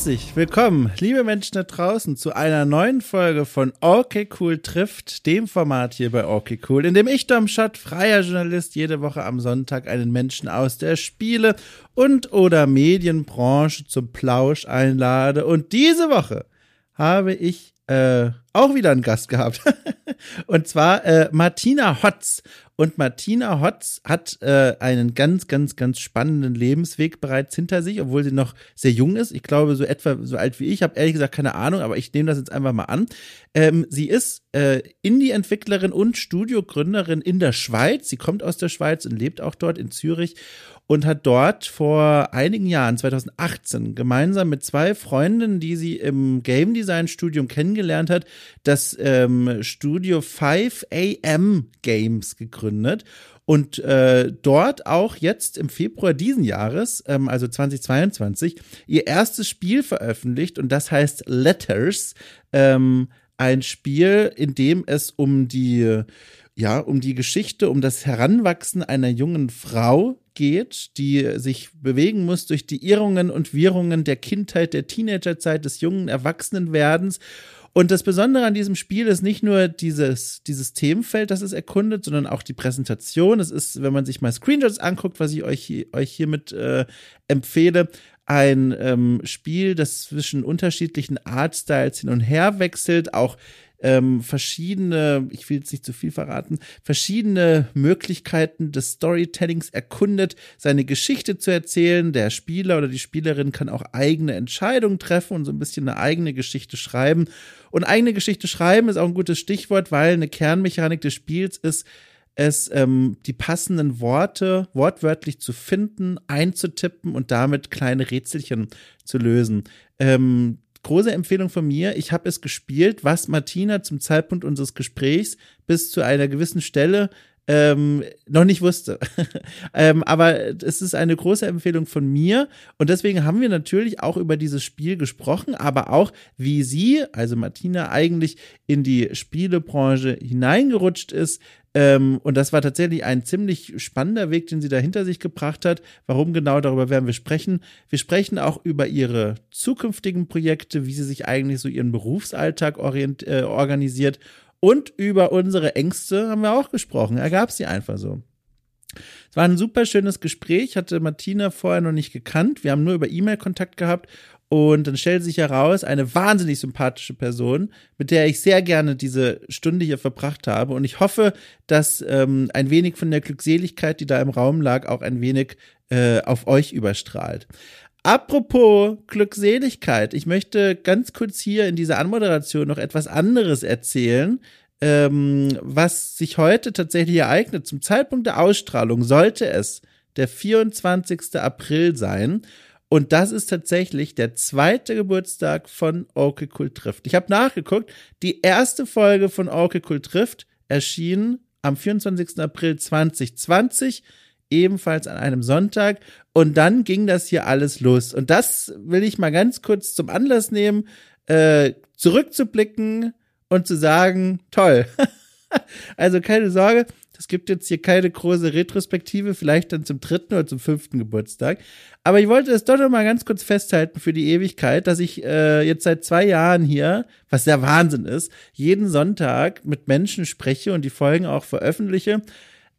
Herzlich willkommen, liebe Menschen da draußen, zu einer neuen Folge von Okay Cool trifft, dem Format hier bei Okay Cool, in dem ich, Dom Schott, freier Journalist, jede Woche am Sonntag einen Menschen aus der Spiele- und oder Medienbranche zum Plausch einlade. Und diese Woche habe ich äh, auch wieder einen Gast gehabt. und zwar äh, Martina Hotz. Und Martina Hotz hat äh, einen ganz, ganz, ganz spannenden Lebensweg bereits hinter sich, obwohl sie noch sehr jung ist. Ich glaube, so etwa so alt wie ich. Habe ehrlich gesagt keine Ahnung, aber ich nehme das jetzt einfach mal an. Ähm, sie ist äh, Indie-Entwicklerin und Studiogründerin in der Schweiz. Sie kommt aus der Schweiz und lebt auch dort in Zürich und hat dort vor einigen Jahren, 2018, gemeinsam mit zwei Freundinnen, die sie im Game Design Studium kennengelernt hat, das ähm, Studio 5 AM Games gegründet und äh, dort auch jetzt im Februar diesen Jahres, ähm, also 2022, ihr erstes Spiel veröffentlicht und das heißt Letters, ähm, ein Spiel, in dem es um die ja, um die Geschichte, um das Heranwachsen einer jungen Frau geht, die sich bewegen muss durch die Irrungen und Wirrungen der Kindheit, der Teenagerzeit, des jungen Erwachsenenwerdens. Und das Besondere an diesem Spiel ist nicht nur dieses, dieses Themenfeld, das es erkundet, sondern auch die Präsentation. Es ist, wenn man sich mal Screenshots anguckt, was ich euch, euch hiermit äh, empfehle, ein ähm, Spiel, das zwischen unterschiedlichen Artstyles hin und her wechselt, auch ähm, verschiedene, ich will jetzt nicht zu viel verraten, verschiedene Möglichkeiten des Storytellings erkundet, seine Geschichte zu erzählen. Der Spieler oder die Spielerin kann auch eigene Entscheidungen treffen und so ein bisschen eine eigene Geschichte schreiben. Und eigene Geschichte schreiben ist auch ein gutes Stichwort, weil eine Kernmechanik des Spiels ist, es ähm, die passenden Worte wortwörtlich zu finden, einzutippen und damit kleine Rätselchen zu lösen. Ähm, große Empfehlung von mir. Ich habe es gespielt, was Martina zum Zeitpunkt unseres Gesprächs bis zu einer gewissen Stelle ähm, noch nicht wusste. ähm, aber es ist eine große Empfehlung von mir und deswegen haben wir natürlich auch über dieses Spiel gesprochen, aber auch wie sie, also Martina, eigentlich in die Spielebranche hineingerutscht ist, ähm, und das war tatsächlich ein ziemlich spannender Weg, den sie da hinter sich gebracht hat. Warum genau, darüber werden wir sprechen. Wir sprechen auch über ihre zukünftigen Projekte, wie sie sich eigentlich so ihren Berufsalltag orient, äh, organisiert. Und über unsere Ängste haben wir auch gesprochen. Ergab sie einfach so. Es war ein super schönes Gespräch, hatte Martina vorher noch nicht gekannt. Wir haben nur über E-Mail Kontakt gehabt und dann stellt sich heraus, eine wahnsinnig sympathische Person, mit der ich sehr gerne diese Stunde hier verbracht habe. Und ich hoffe, dass ähm, ein wenig von der Glückseligkeit, die da im Raum lag, auch ein wenig äh, auf euch überstrahlt. Apropos Glückseligkeit, ich möchte ganz kurz hier in dieser Anmoderation noch etwas anderes erzählen, ähm, was sich heute tatsächlich ereignet. Zum Zeitpunkt der Ausstrahlung sollte es der 24. April sein. Und das ist tatsächlich der zweite Geburtstag von Okay Cool trifft. Ich habe nachgeguckt, die erste Folge von Okay Cool trifft erschien am 24. April 2020, ebenfalls an einem Sonntag. Und dann ging das hier alles los. Und das will ich mal ganz kurz zum Anlass nehmen, äh, zurückzublicken und zu sagen, toll. also keine Sorge, es gibt jetzt hier keine große Retrospektive, vielleicht dann zum dritten oder zum fünften Geburtstag. Aber ich wollte es doch noch mal ganz kurz festhalten für die Ewigkeit, dass ich äh, jetzt seit zwei Jahren hier, was der Wahnsinn ist, jeden Sonntag mit Menschen spreche und die Folgen auch veröffentliche.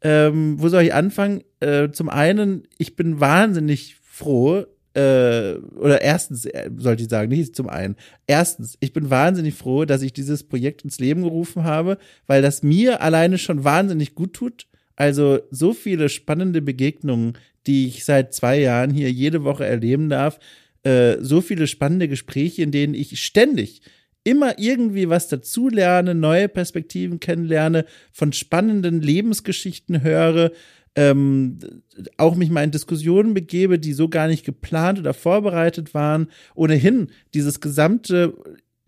Ähm, wo soll ich anfangen? Äh, zum einen, ich bin wahnsinnig froh, äh, oder erstens äh, sollte ich sagen, nicht zum einen. Erstens, ich bin wahnsinnig froh, dass ich dieses Projekt ins Leben gerufen habe, weil das mir alleine schon wahnsinnig gut tut. Also so viele spannende Begegnungen, die ich seit zwei Jahren hier jede Woche erleben darf, äh, so viele spannende Gespräche, in denen ich ständig immer irgendwie was dazulerne, neue Perspektiven kennenlerne, von spannenden Lebensgeschichten höre, ähm, auch mich mal in Diskussionen begebe, die so gar nicht geplant oder vorbereitet waren. Ohnehin dieses gesamte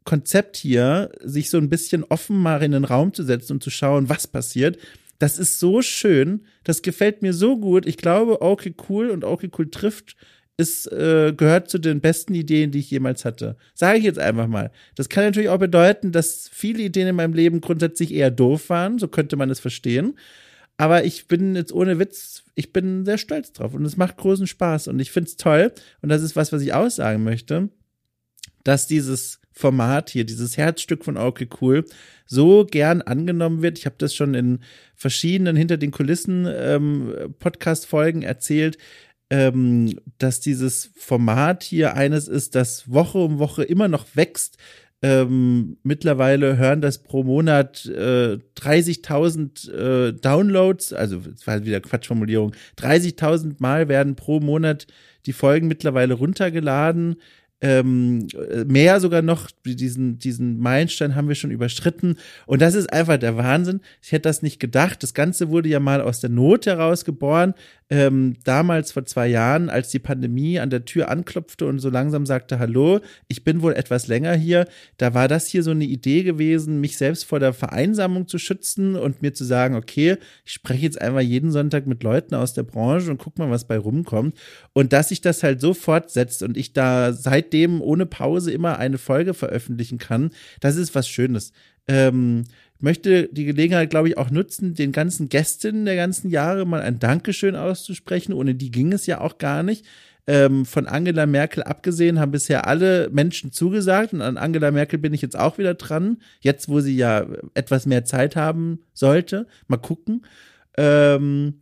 Konzept hier, sich so ein bisschen offen mal in den Raum zu setzen und zu schauen, was passiert. Das ist so schön. Das gefällt mir so gut. Ich glaube, okay, cool und okay, cool trifft ist, äh, gehört zu den besten Ideen, die ich jemals hatte. Sage ich jetzt einfach mal. Das kann natürlich auch bedeuten, dass viele Ideen in meinem Leben grundsätzlich eher doof waren. So könnte man es verstehen. Aber ich bin jetzt ohne Witz, ich bin sehr stolz drauf und es macht großen Spaß und ich finde es toll. Und das ist was, was ich aussagen möchte. dass dieses Format hier, dieses Herzstück von Okay Cool, so gern angenommen wird. Ich habe das schon in verschiedenen hinter den Kulissen ähm, Podcast-Folgen erzählt, ähm, dass dieses Format hier eines ist, das Woche um Woche immer noch wächst. Ähm, mittlerweile hören das pro Monat äh, 30.000 äh, Downloads, also das war wieder Quatschformulierung, 30.000 Mal werden pro Monat die Folgen mittlerweile runtergeladen ähm, mehr sogar noch, diesen, diesen Meilenstein haben wir schon überschritten. Und das ist einfach der Wahnsinn. Ich hätte das nicht gedacht. Das Ganze wurde ja mal aus der Not heraus geboren. Ähm, damals vor zwei Jahren, als die Pandemie an der Tür anklopfte und so langsam sagte, hallo, ich bin wohl etwas länger hier. Da war das hier so eine Idee gewesen, mich selbst vor der Vereinsamung zu schützen und mir zu sagen, okay, ich spreche jetzt einmal jeden Sonntag mit Leuten aus der Branche und guck mal, was bei rumkommt. Und dass sich das halt so fortsetzt und ich da seit seitdem ohne Pause immer eine Folge veröffentlichen kann, das ist was Schönes. Ähm, möchte die Gelegenheit, glaube ich, auch nutzen, den ganzen Gästinnen der ganzen Jahre mal ein Dankeschön auszusprechen. Ohne die ging es ja auch gar nicht. Ähm, von Angela Merkel abgesehen haben bisher alle Menschen zugesagt und an Angela Merkel bin ich jetzt auch wieder dran. Jetzt, wo sie ja etwas mehr Zeit haben sollte. Mal gucken. Ähm,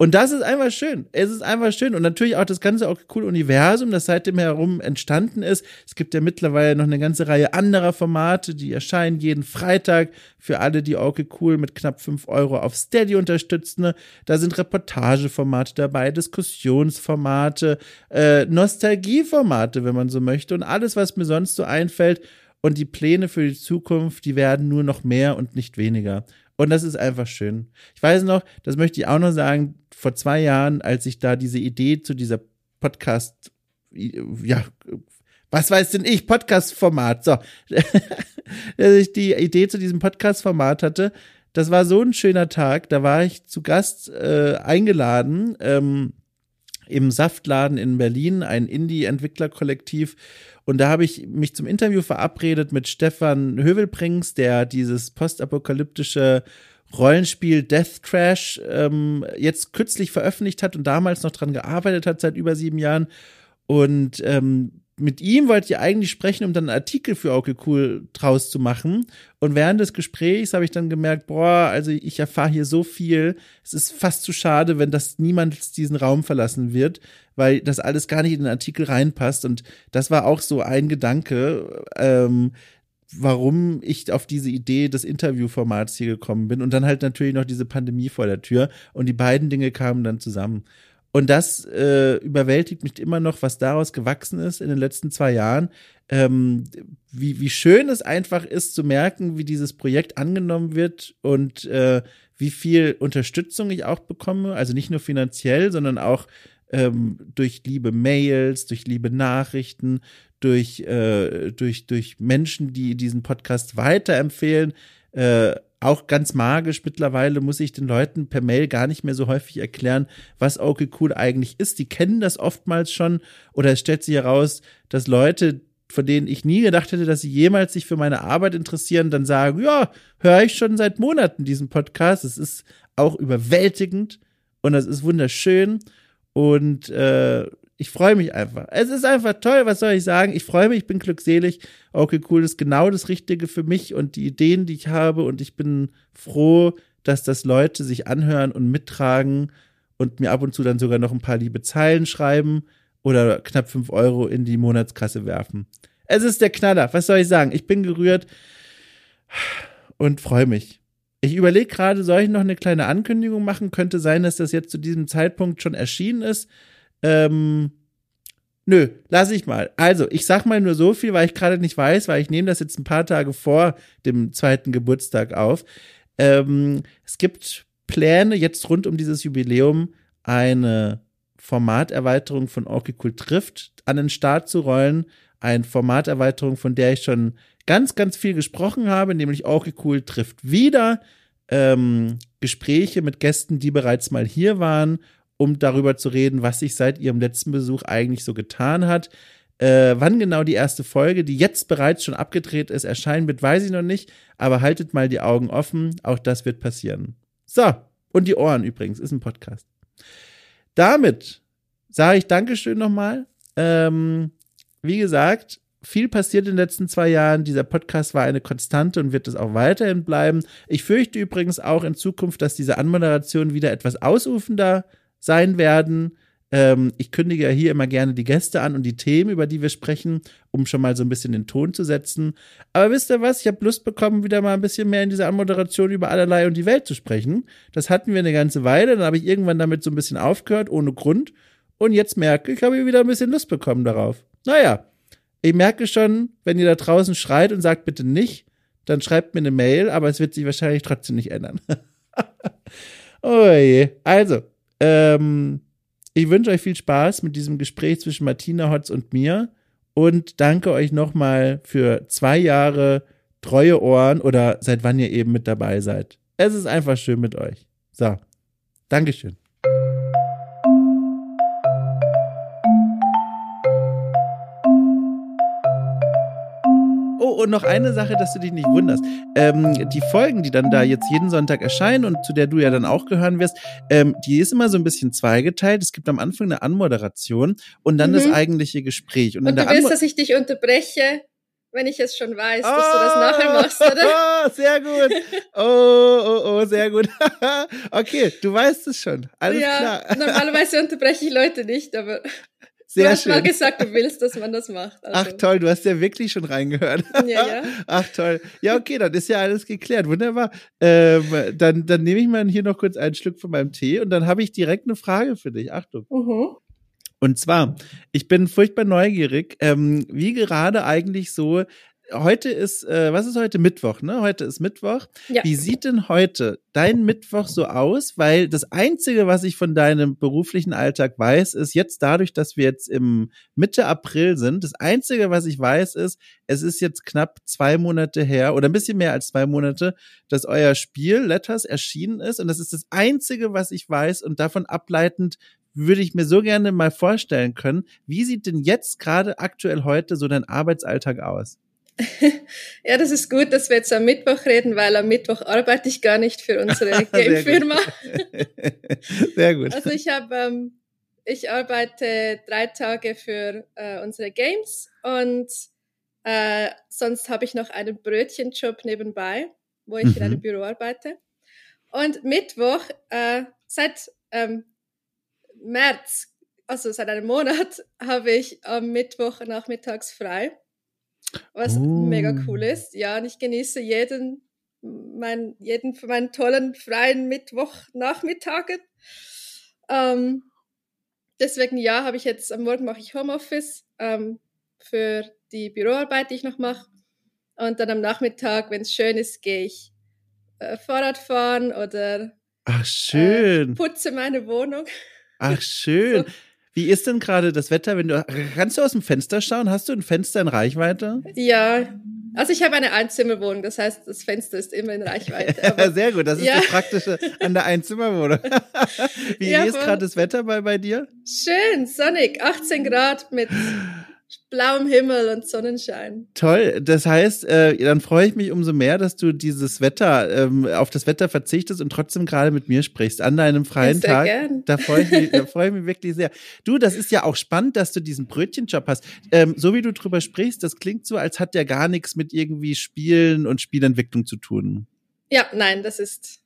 und das ist einfach schön. Es ist einfach schön. Und natürlich auch das ganze auch coole Universum, das seitdem herum entstanden ist. Es gibt ja mittlerweile noch eine ganze Reihe anderer Formate, die erscheinen jeden Freitag für alle, die okay cool mit knapp fünf Euro auf Steady unterstützen. Ne? Da sind Reportageformate dabei, Diskussionsformate, äh, Nostalgieformate, wenn man so möchte. Und alles, was mir sonst so einfällt. Und die Pläne für die Zukunft, die werden nur noch mehr und nicht weniger. Und das ist einfach schön. Ich weiß noch, das möchte ich auch noch sagen, vor zwei Jahren, als ich da diese Idee zu dieser Podcast, ja, was weiß denn ich, Podcast-Format, so, dass ich die Idee zu diesem Podcast-Format hatte, das war so ein schöner Tag, da war ich zu Gast äh, eingeladen, ähm, im Saftladen in Berlin, ein Indie-Entwicklerkollektiv. Und da habe ich mich zum Interview verabredet mit Stefan Hövelbrings, der dieses postapokalyptische Rollenspiel Death Crash ähm, jetzt kürzlich veröffentlicht hat und damals noch dran gearbeitet hat seit über sieben Jahren. Und ähm, mit ihm wollte ich eigentlich sprechen, um dann einen Artikel für Okay Cool draus zu machen. Und während des Gesprächs habe ich dann gemerkt, boah, also ich erfahre hier so viel. Es ist fast zu schade, wenn das niemand diesen Raum verlassen wird, weil das alles gar nicht in den Artikel reinpasst. Und das war auch so ein Gedanke, ähm, warum ich auf diese Idee des Interviewformats hier gekommen bin. Und dann halt natürlich noch diese Pandemie vor der Tür. Und die beiden Dinge kamen dann zusammen. Und das äh, überwältigt mich immer noch, was daraus gewachsen ist in den letzten zwei Jahren. Ähm, wie, wie schön es einfach ist zu merken, wie dieses Projekt angenommen wird und äh, wie viel Unterstützung ich auch bekomme. Also nicht nur finanziell, sondern auch ähm, durch liebe Mails, durch liebe Nachrichten, durch, äh, durch, durch Menschen, die diesen Podcast weiterempfehlen. Äh, auch ganz magisch. Mittlerweile muss ich den Leuten per Mail gar nicht mehr so häufig erklären, was okay cool eigentlich ist. Die kennen das oftmals schon oder es stellt sich heraus, dass Leute, von denen ich nie gedacht hätte, dass sie jemals sich für meine Arbeit interessieren, dann sagen, ja, höre ich schon seit Monaten diesen Podcast. Es ist auch überwältigend und das ist wunderschön und äh, ich freue mich einfach. Es ist einfach toll, was soll ich sagen? Ich freue mich, ich bin glückselig. Okay, cool, das ist genau das Richtige für mich und die Ideen, die ich habe. Und ich bin froh, dass das Leute sich anhören und mittragen und mir ab und zu dann sogar noch ein paar liebe Zeilen schreiben oder knapp fünf Euro in die Monatskasse werfen. Es ist der Knaller. Was soll ich sagen? Ich bin gerührt und freue mich. Ich überlege gerade, soll ich noch eine kleine Ankündigung machen? Könnte sein, dass das jetzt zu diesem Zeitpunkt schon erschienen ist. Ähm, nö, lass ich mal. Also, ich sag mal nur so viel, weil ich gerade nicht weiß, weil ich nehme das jetzt ein paar Tage vor dem zweiten Geburtstag auf. Ähm, es gibt Pläne, jetzt rund um dieses Jubiläum eine Formaterweiterung von Cool trifft an den Start zu rollen. Eine Formaterweiterung, von der ich schon ganz, ganz viel gesprochen habe, nämlich Cool trifft wieder. Ähm, Gespräche mit Gästen, die bereits mal hier waren um darüber zu reden, was sich seit ihrem letzten Besuch eigentlich so getan hat. Äh, wann genau die erste Folge, die jetzt bereits schon abgedreht ist, erscheinen wird, weiß ich noch nicht, aber haltet mal die Augen offen, auch das wird passieren. So, und die Ohren übrigens, ist ein Podcast. Damit sage ich Dankeschön nochmal. Ähm, wie gesagt, viel passiert in den letzten zwei Jahren. Dieser Podcast war eine Konstante und wird es auch weiterhin bleiben. Ich fürchte übrigens auch in Zukunft, dass diese Anmoderationen wieder etwas ausufender sein werden. Ähm, ich kündige ja hier immer gerne die Gäste an und die Themen, über die wir sprechen, um schon mal so ein bisschen den Ton zu setzen. Aber wisst ihr was? Ich habe Lust bekommen, wieder mal ein bisschen mehr in dieser Anmoderation über allerlei und die Welt zu sprechen. Das hatten wir eine ganze Weile. Dann habe ich irgendwann damit so ein bisschen aufgehört, ohne Grund. Und jetzt merke ich, habe wieder ein bisschen Lust bekommen darauf. Naja, ich merke schon, wenn ihr da draußen schreit und sagt bitte nicht, dann schreibt mir eine Mail, aber es wird sich wahrscheinlich trotzdem nicht ändern. oh je. Also, ähm, ich wünsche euch viel Spaß mit diesem Gespräch zwischen Martina Hotz und mir und danke euch nochmal für zwei Jahre treue Ohren oder seit wann ihr eben mit dabei seid. Es ist einfach schön mit euch. So, Dankeschön. Und noch eine Sache, dass du dich nicht wunderst. Ähm, die Folgen, die dann da jetzt jeden Sonntag erscheinen und zu der du ja dann auch gehören wirst, ähm, die ist immer so ein bisschen zweigeteilt. Es gibt am Anfang eine Anmoderation und dann mhm. das eigentliche Gespräch. Und, und du willst, Anmo dass ich dich unterbreche? wenn ich es schon weiß, dass oh, du das nachher machst, oder? Oh, sehr gut. Oh, oh, oh, sehr gut. okay, du weißt es schon. Alles ja, klar. normalerweise unterbreche ich Leute nicht, aber sehr du hast schön. mal gesagt, du willst, dass man das macht. Also. Ach toll, du hast ja wirklich schon reingehört. Ja, ja. Ach toll. Ja, okay, dann ist ja alles geklärt. Wunderbar. Ähm, dann, dann nehme ich mal hier noch kurz einen Schluck von meinem Tee und dann habe ich direkt eine Frage für dich. Achtung. Mhm. Und zwar, ich bin furchtbar neugierig, ähm, wie gerade eigentlich so heute ist, äh, was ist heute Mittwoch, ne? Heute ist Mittwoch. Ja. Wie sieht denn heute dein Mittwoch so aus? Weil das Einzige, was ich von deinem beruflichen Alltag weiß, ist jetzt dadurch, dass wir jetzt im Mitte April sind, das Einzige, was ich weiß, ist, es ist jetzt knapp zwei Monate her oder ein bisschen mehr als zwei Monate, dass euer Spiel Letters erschienen ist. Und das ist das Einzige, was ich weiß. Und davon ableitend würde ich mir so gerne mal vorstellen können. Wie sieht denn jetzt gerade aktuell heute so dein Arbeitsalltag aus? ja, das ist gut, dass wir jetzt am Mittwoch reden, weil am Mittwoch arbeite ich gar nicht für unsere Game-Firma. Sehr gut. Also ich habe, ähm, ich arbeite drei Tage für äh, unsere Games und äh, sonst habe ich noch einen Brötchenjob nebenbei, wo ich mhm. in einem mhm. Büro arbeite. Und Mittwoch, äh, seit ähm, März, also seit einem Monat, habe ich am Mittwoch nachmittags frei was uh. mega cool ist. Ja, und ich genieße jeden, mein, jeden von meinen tollen freien Mittwochnachmittagen. Ähm, deswegen, ja, habe ich jetzt am Morgen mache ich Homeoffice ähm, für die Büroarbeit, die ich noch mache. Und dann am Nachmittag, wenn es schön ist, gehe ich äh, Fahrrad fahren oder Ach, schön. Äh, putze meine Wohnung. Ach, schön. so. Wie ist denn gerade das Wetter, wenn du kannst du aus dem Fenster schauen? Hast du ein Fenster in Reichweite? Ja. Also ich habe eine Einzimmerwohnung, das heißt, das Fenster ist immer in Reichweite. Aber, Sehr gut, das ist ja. das Praktische an der Einzimmerwohnung. Wie ja, ist gerade das Wetter bei, bei dir? Schön, sonnig, 18 Grad mit blauem Himmel und Sonnenschein. Toll. Das heißt, äh, dann freue ich mich umso mehr, dass du dieses Wetter, ähm, auf das Wetter verzichtest und trotzdem gerade mit mir sprichst an deinem freien Tag. Gern. Da freue ich mich, da freue ich mich wirklich sehr. Du, das ist ja auch spannend, dass du diesen Brötchenjob hast. Ähm, so wie du drüber sprichst, das klingt so, als hat der gar nichts mit irgendwie Spielen und Spielentwicklung zu tun. Ja, nein, das ist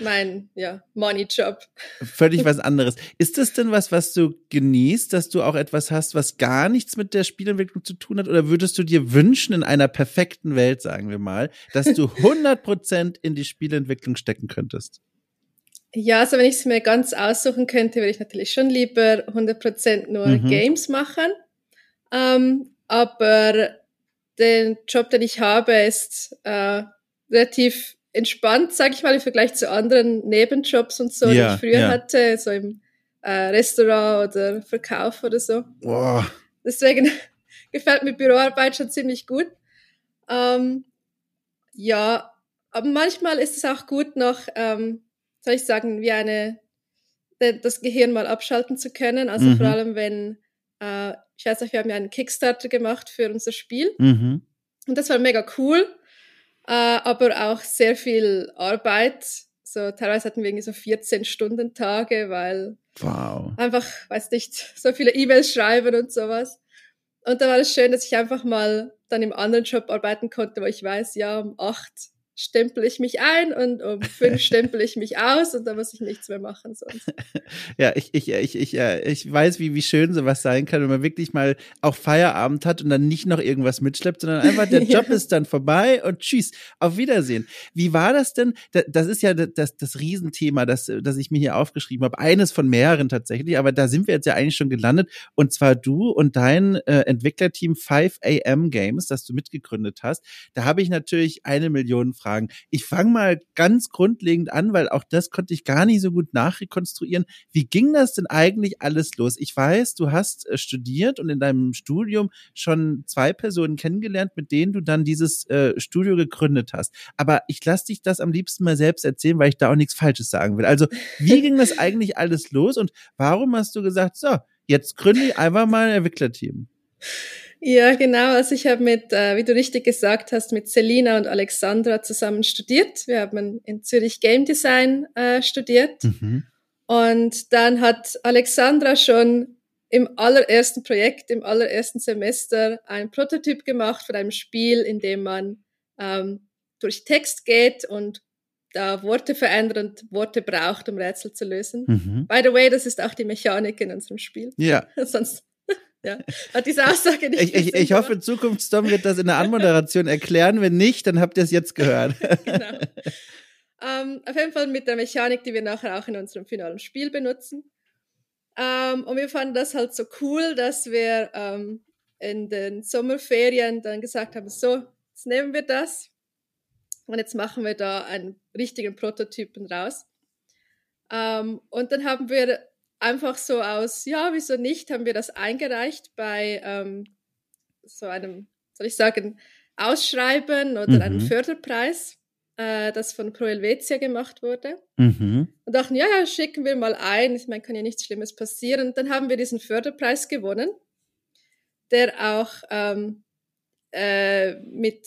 mein ja, Money-Job. Völlig was anderes. Ist das denn was, was du genießt, dass du auch etwas hast, was gar nichts mit der Spielentwicklung zu tun hat? Oder würdest du dir wünschen, in einer perfekten Welt, sagen wir mal, dass du 100% in die Spielentwicklung stecken könntest? Ja, also wenn ich es mir ganz aussuchen könnte, würde ich natürlich schon lieber 100% nur mhm. Games machen. Ähm, aber den Job, den ich habe, ist äh, relativ entspannt, sage ich mal, im Vergleich zu anderen Nebenjobs und so, ja, die ich früher ja. hatte, so im äh, Restaurant oder Verkauf oder so. Boah. Deswegen gefällt mir Büroarbeit schon ziemlich gut. Ähm, ja, aber manchmal ist es auch gut, noch, ähm, soll ich sagen, wie eine, das Gehirn mal abschalten zu können. Also mhm. vor allem, wenn, äh, ich weiß nicht, wir haben ja einen Kickstarter gemacht für unser Spiel. Mhm. Und das war mega cool äh, aber auch sehr viel Arbeit. So teilweise hatten wir irgendwie so 14 Stunden Tage, weil wow. einfach, weiß nicht, so viele E-Mails schreiben und sowas. und da war es schön, dass ich einfach mal dann im anderen Job arbeiten konnte, wo ich weiß, ja, um acht stempel ich mich ein und um fünf stempel ich mich aus und dann muss ich nichts mehr machen sonst. Ja, ich, ich, ich, ich, ich weiß, wie, wie schön sowas sein kann, wenn man wirklich mal auch Feierabend hat und dann nicht noch irgendwas mitschleppt, sondern einfach der Job ja. ist dann vorbei und tschüss, auf Wiedersehen. Wie war das denn? Das ist ja das, das Riesenthema, das, das ich mir hier aufgeschrieben habe. Eines von mehreren tatsächlich, aber da sind wir jetzt ja eigentlich schon gelandet. Und zwar du und dein äh, Entwicklerteam 5am Games, das du mitgegründet hast. Da habe ich natürlich eine Million Fragen. Ich fange mal ganz grundlegend an, weil auch das konnte ich gar nicht so gut nachrekonstruieren. Wie ging das denn eigentlich alles los? Ich weiß, du hast äh, studiert und in deinem Studium schon zwei Personen kennengelernt, mit denen du dann dieses äh, Studio gegründet hast. Aber ich lasse dich das am liebsten mal selbst erzählen, weil ich da auch nichts Falsches sagen will. Also, wie ging das eigentlich alles los und warum hast du gesagt, so, jetzt gründe ich einfach mal ein Entwicklerteam? Ja, genau. Also ich habe mit, äh, wie du richtig gesagt hast, mit Selina und Alexandra zusammen studiert. Wir haben in Zürich Game Design äh, studiert. Mhm. Und dann hat Alexandra schon im allerersten Projekt, im allerersten Semester ein Prototyp gemacht von einem Spiel, in dem man ähm, durch Text geht und da Worte verändert und Worte braucht, um Rätsel zu lösen. Mhm. By the way, das ist auch die Mechanik in unserem Spiel. Ja. Sonst ja, hat diese Aussage nicht. Ich, ich, ich hoffe, in Zukunft Dom wird das in der Anmoderation erklären. Wenn nicht, dann habt ihr es jetzt gehört. genau. Ähm, auf jeden Fall mit der Mechanik, die wir nachher auch in unserem finalen Spiel benutzen. Ähm, und wir fanden das halt so cool, dass wir ähm, in den Sommerferien dann gesagt haben, so, jetzt nehmen wir das und jetzt machen wir da einen richtigen Prototypen raus. Ähm, und dann haben wir einfach so aus, ja, wieso nicht, haben wir das eingereicht bei ähm, so einem, soll ich sagen, Ausschreiben oder mhm. einem Förderpreis, äh, das von Pro Helvetia gemacht wurde. Mhm. Und dachten, ja, ja, schicken wir mal ein. Ich meine, kann ja nichts Schlimmes passieren. Und dann haben wir diesen Förderpreis gewonnen, der auch ähm, äh, mit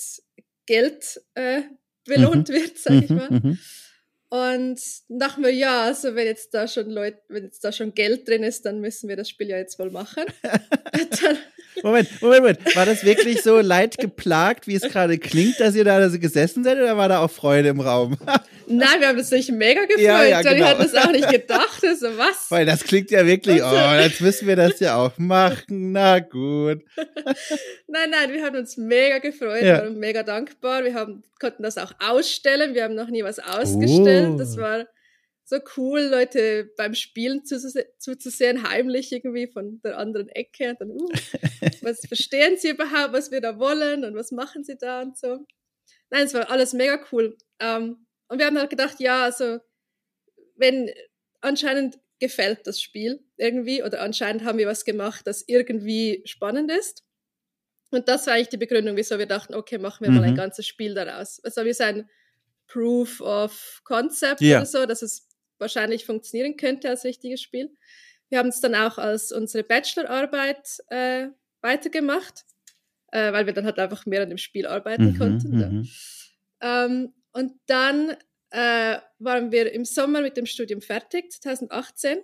Geld äh, belohnt mhm. wird, sag ich mhm. mal. Und dachten wir, ja, also wenn jetzt da schon Leute, wenn jetzt da schon Geld drin ist, dann müssen wir das Spiel ja jetzt wohl machen. dann, Moment, Moment, Moment. War das wirklich so leidgeplagt, wie es gerade klingt, dass ihr da so gesessen seid, oder war da auch Freude im Raum? Nein, wir haben uns natürlich mega gefreut. Ja, ja, genau. Wir hatten das auch nicht gedacht. So was? Weil das klingt ja wirklich, oh, jetzt müssen wir das ja auch machen. Na gut. nein, nein, wir haben uns mega gefreut, ja. waren mega dankbar. Wir haben, konnten das auch ausstellen. Wir haben noch nie was ausgestellt. Oh. Das war so cool, Leute beim Spielen zuzusehen, heimlich irgendwie von der anderen Ecke. Und dann, uh, was verstehen sie überhaupt, was wir da wollen und was machen sie da und so. Nein, es war alles mega cool. Um, und wir haben halt gedacht, ja, also wenn anscheinend gefällt das Spiel irgendwie oder anscheinend haben wir was gemacht, das irgendwie spannend ist. Und das war eigentlich die Begründung, wieso wir dachten, okay, machen wir mhm. mal ein mhm. ganzes Spiel daraus. Also wie so ein Proof of Concept ja. oder so, dass es wahrscheinlich funktionieren könnte als richtiges Spiel. Wir haben es dann auch als unsere Bachelorarbeit äh, weitergemacht, äh, weil wir dann halt einfach mehr an dem Spiel arbeiten mhm, konnten. Ja. Mhm. Ähm, und dann äh, waren wir im Sommer mit dem Studium fertig, 2018.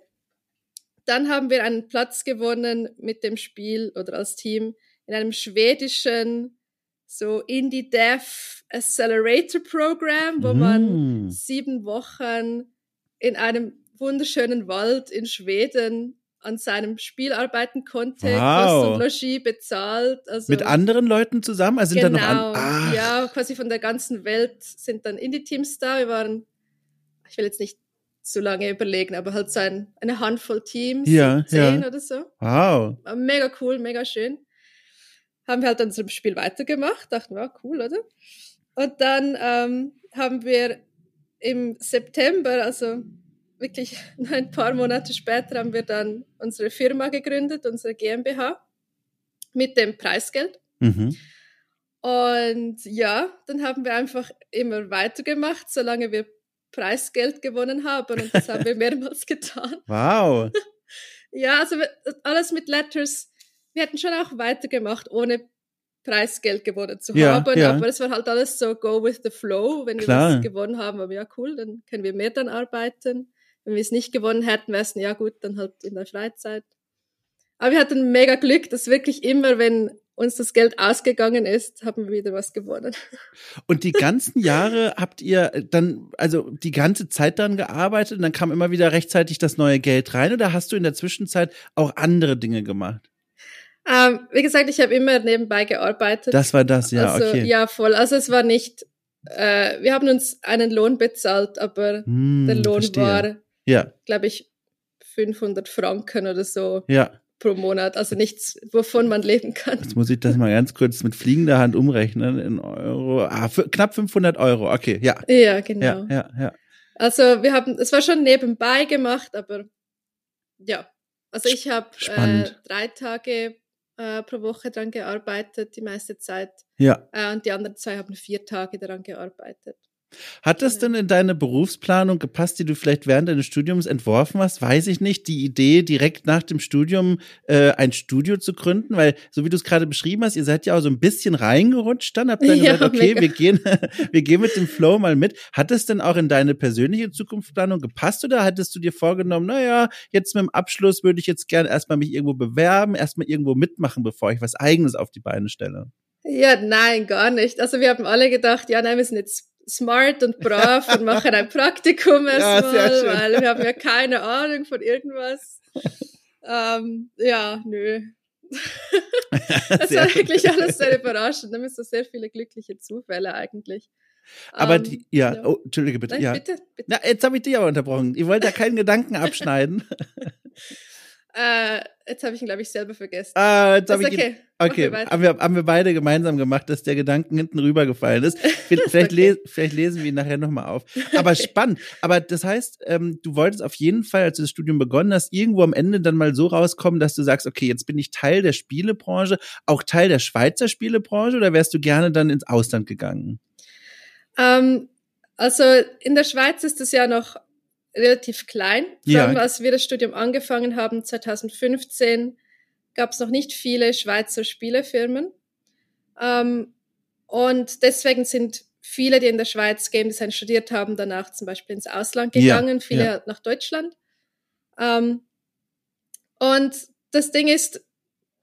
Dann haben wir einen Platz gewonnen mit dem Spiel oder als Team in einem schwedischen so Indie Dev Accelerator Program, wo mm. man sieben Wochen in einem wunderschönen Wald in Schweden an seinem Spiel arbeiten konnte, wow. Kost und Logis bezahlt. Also Mit anderen Leuten zusammen? Also sind genau, da noch an ah. ja, quasi von der ganzen Welt sind dann Indie-Teams da. Wir waren, ich will jetzt nicht zu lange überlegen, aber halt so ein, eine Handvoll Teams, ja, zehn ja. oder so. Wow. Mega cool, mega schön. Haben wir halt an unserem Spiel weitergemacht, dachten wir, cool, oder? Und dann ähm, haben wir im September, also wirklich ein paar Monate später, haben wir dann unsere Firma gegründet, unsere GmbH, mit dem Preisgeld. Mhm. Und ja, dann haben wir einfach immer weitergemacht, solange wir Preisgeld gewonnen haben. Und das haben wir mehrmals getan. Wow. ja, also alles mit Letters. Wir hätten schon auch weitergemacht, ohne Preisgeld gewonnen zu ja, haben. Ja. Aber es war halt alles so go with the flow. Wenn Klar. wir was gewonnen haben, aber ja, cool, dann können wir mehr dann arbeiten. Wenn wir es nicht gewonnen hätten, wäre es, ja gut, dann halt in der Freizeit. Aber wir hatten mega Glück, dass wirklich immer, wenn uns das Geld ausgegangen ist, haben wir wieder was gewonnen. Und die ganzen Jahre habt ihr dann, also die ganze Zeit daran gearbeitet und dann kam immer wieder rechtzeitig das neue Geld rein oder hast du in der Zwischenzeit auch andere Dinge gemacht? Ähm, wie gesagt, ich habe immer nebenbei gearbeitet. Das war das, ja, also, okay. Ja, voll. Also es war nicht, äh, wir haben uns einen Lohn bezahlt, aber Hm, der Lohn verstehe. war, Ja, glaube ich, 500 Franken oder so ja. pro Monat. Also nichts, wovon man leben kann. Jetzt muss ich das mal ganz kurz mit fliegender Hand umrechnen in Euro. Ah, knapp 500 Euro. Okay, ja. Ja, genau. Ja, ja, ja. Also wir haben, es war schon nebenbei gemacht, aber ja. Also ich habe äh, drei Tage äh, pro Woche dran gearbeitet, die meiste Zeit. Ja. Äh, und die anderen zwei haben vier Tage daran gearbeitet. Hat das denn in deine Berufsplanung gepasst, die du vielleicht während deines Studiums entworfen hast? Weiß ich nicht. Die Idee, direkt nach dem Studium äh, ein Studio zu gründen, weil so wie du es gerade beschrieben hast, ihr seid ja auch so ein bisschen reingerutscht dann, habt dann Ja, gesagt, okay, mega. wir gehen, wir gehen mit dem Flow mal mit. Hat es denn auch in deine persönliche Zukunftsplanung gepasst oder hattest du dir vorgenommen, naja, jetzt mit dem Abschluss würde ich jetzt gern erstmal mich irgendwo bewerben, erstmal irgendwo mitmachen, bevor ich was eigenes auf die Beine stelle? Ja, nein, gar nicht. Also wir haben alle gedacht, ja, nein, wir sind jetzt smart und brav und machen ein Praktikum Ja, erstmal, schön. weil wir haben ja keine Ahnung von irgendwas. ähm, ja, nö. Das Sehr war wirklich alles sehr überraschend. Da sind so sehr viele glückliche Zufälle eigentlich. Aber Ähm, die, ja, ja. oh, Entschuldige bitte, Nein, ja. bitte, bitte. Na, jetzt habe ich dich aber unterbrochen. Ihr wollt da keinen Gedanken abschneiden. Äh, jetzt habe ich ihn, glaube ich, selber vergessen. Ah, jetzt Das habe ist ich ihn, okay. Machen Okay, weiter. haben wir, haben wir beide gemeinsam gemacht, dass der Gedanken hinten rübergefallen ist. Vielleicht, Okay. les, vielleicht lesen wir ihn nachher nochmal auf. Aber spannend. Aber das heißt, ähm, du wolltest auf jeden Fall, als du das Studium begonnen hast, irgendwo am Ende dann mal so rauskommen, dass du sagst, okay, jetzt bin ich Teil der Spielebranche, auch Teil der Schweizer Spielebranche, oder wärst du gerne dann ins Ausland gegangen? Ähm, also in der Schweiz ist es ja noch relativ klein. Vor Ja. allem, als wir das Studium angefangen haben, 2015, gab es noch nicht viele Schweizer Spielefirmen. Ähm, und deswegen sind viele, die in der Schweiz Game Design studiert haben, danach zum Beispiel ins Ausland Ja, gegangen, viele ja. nach Deutschland. Ähm, und das Ding ist,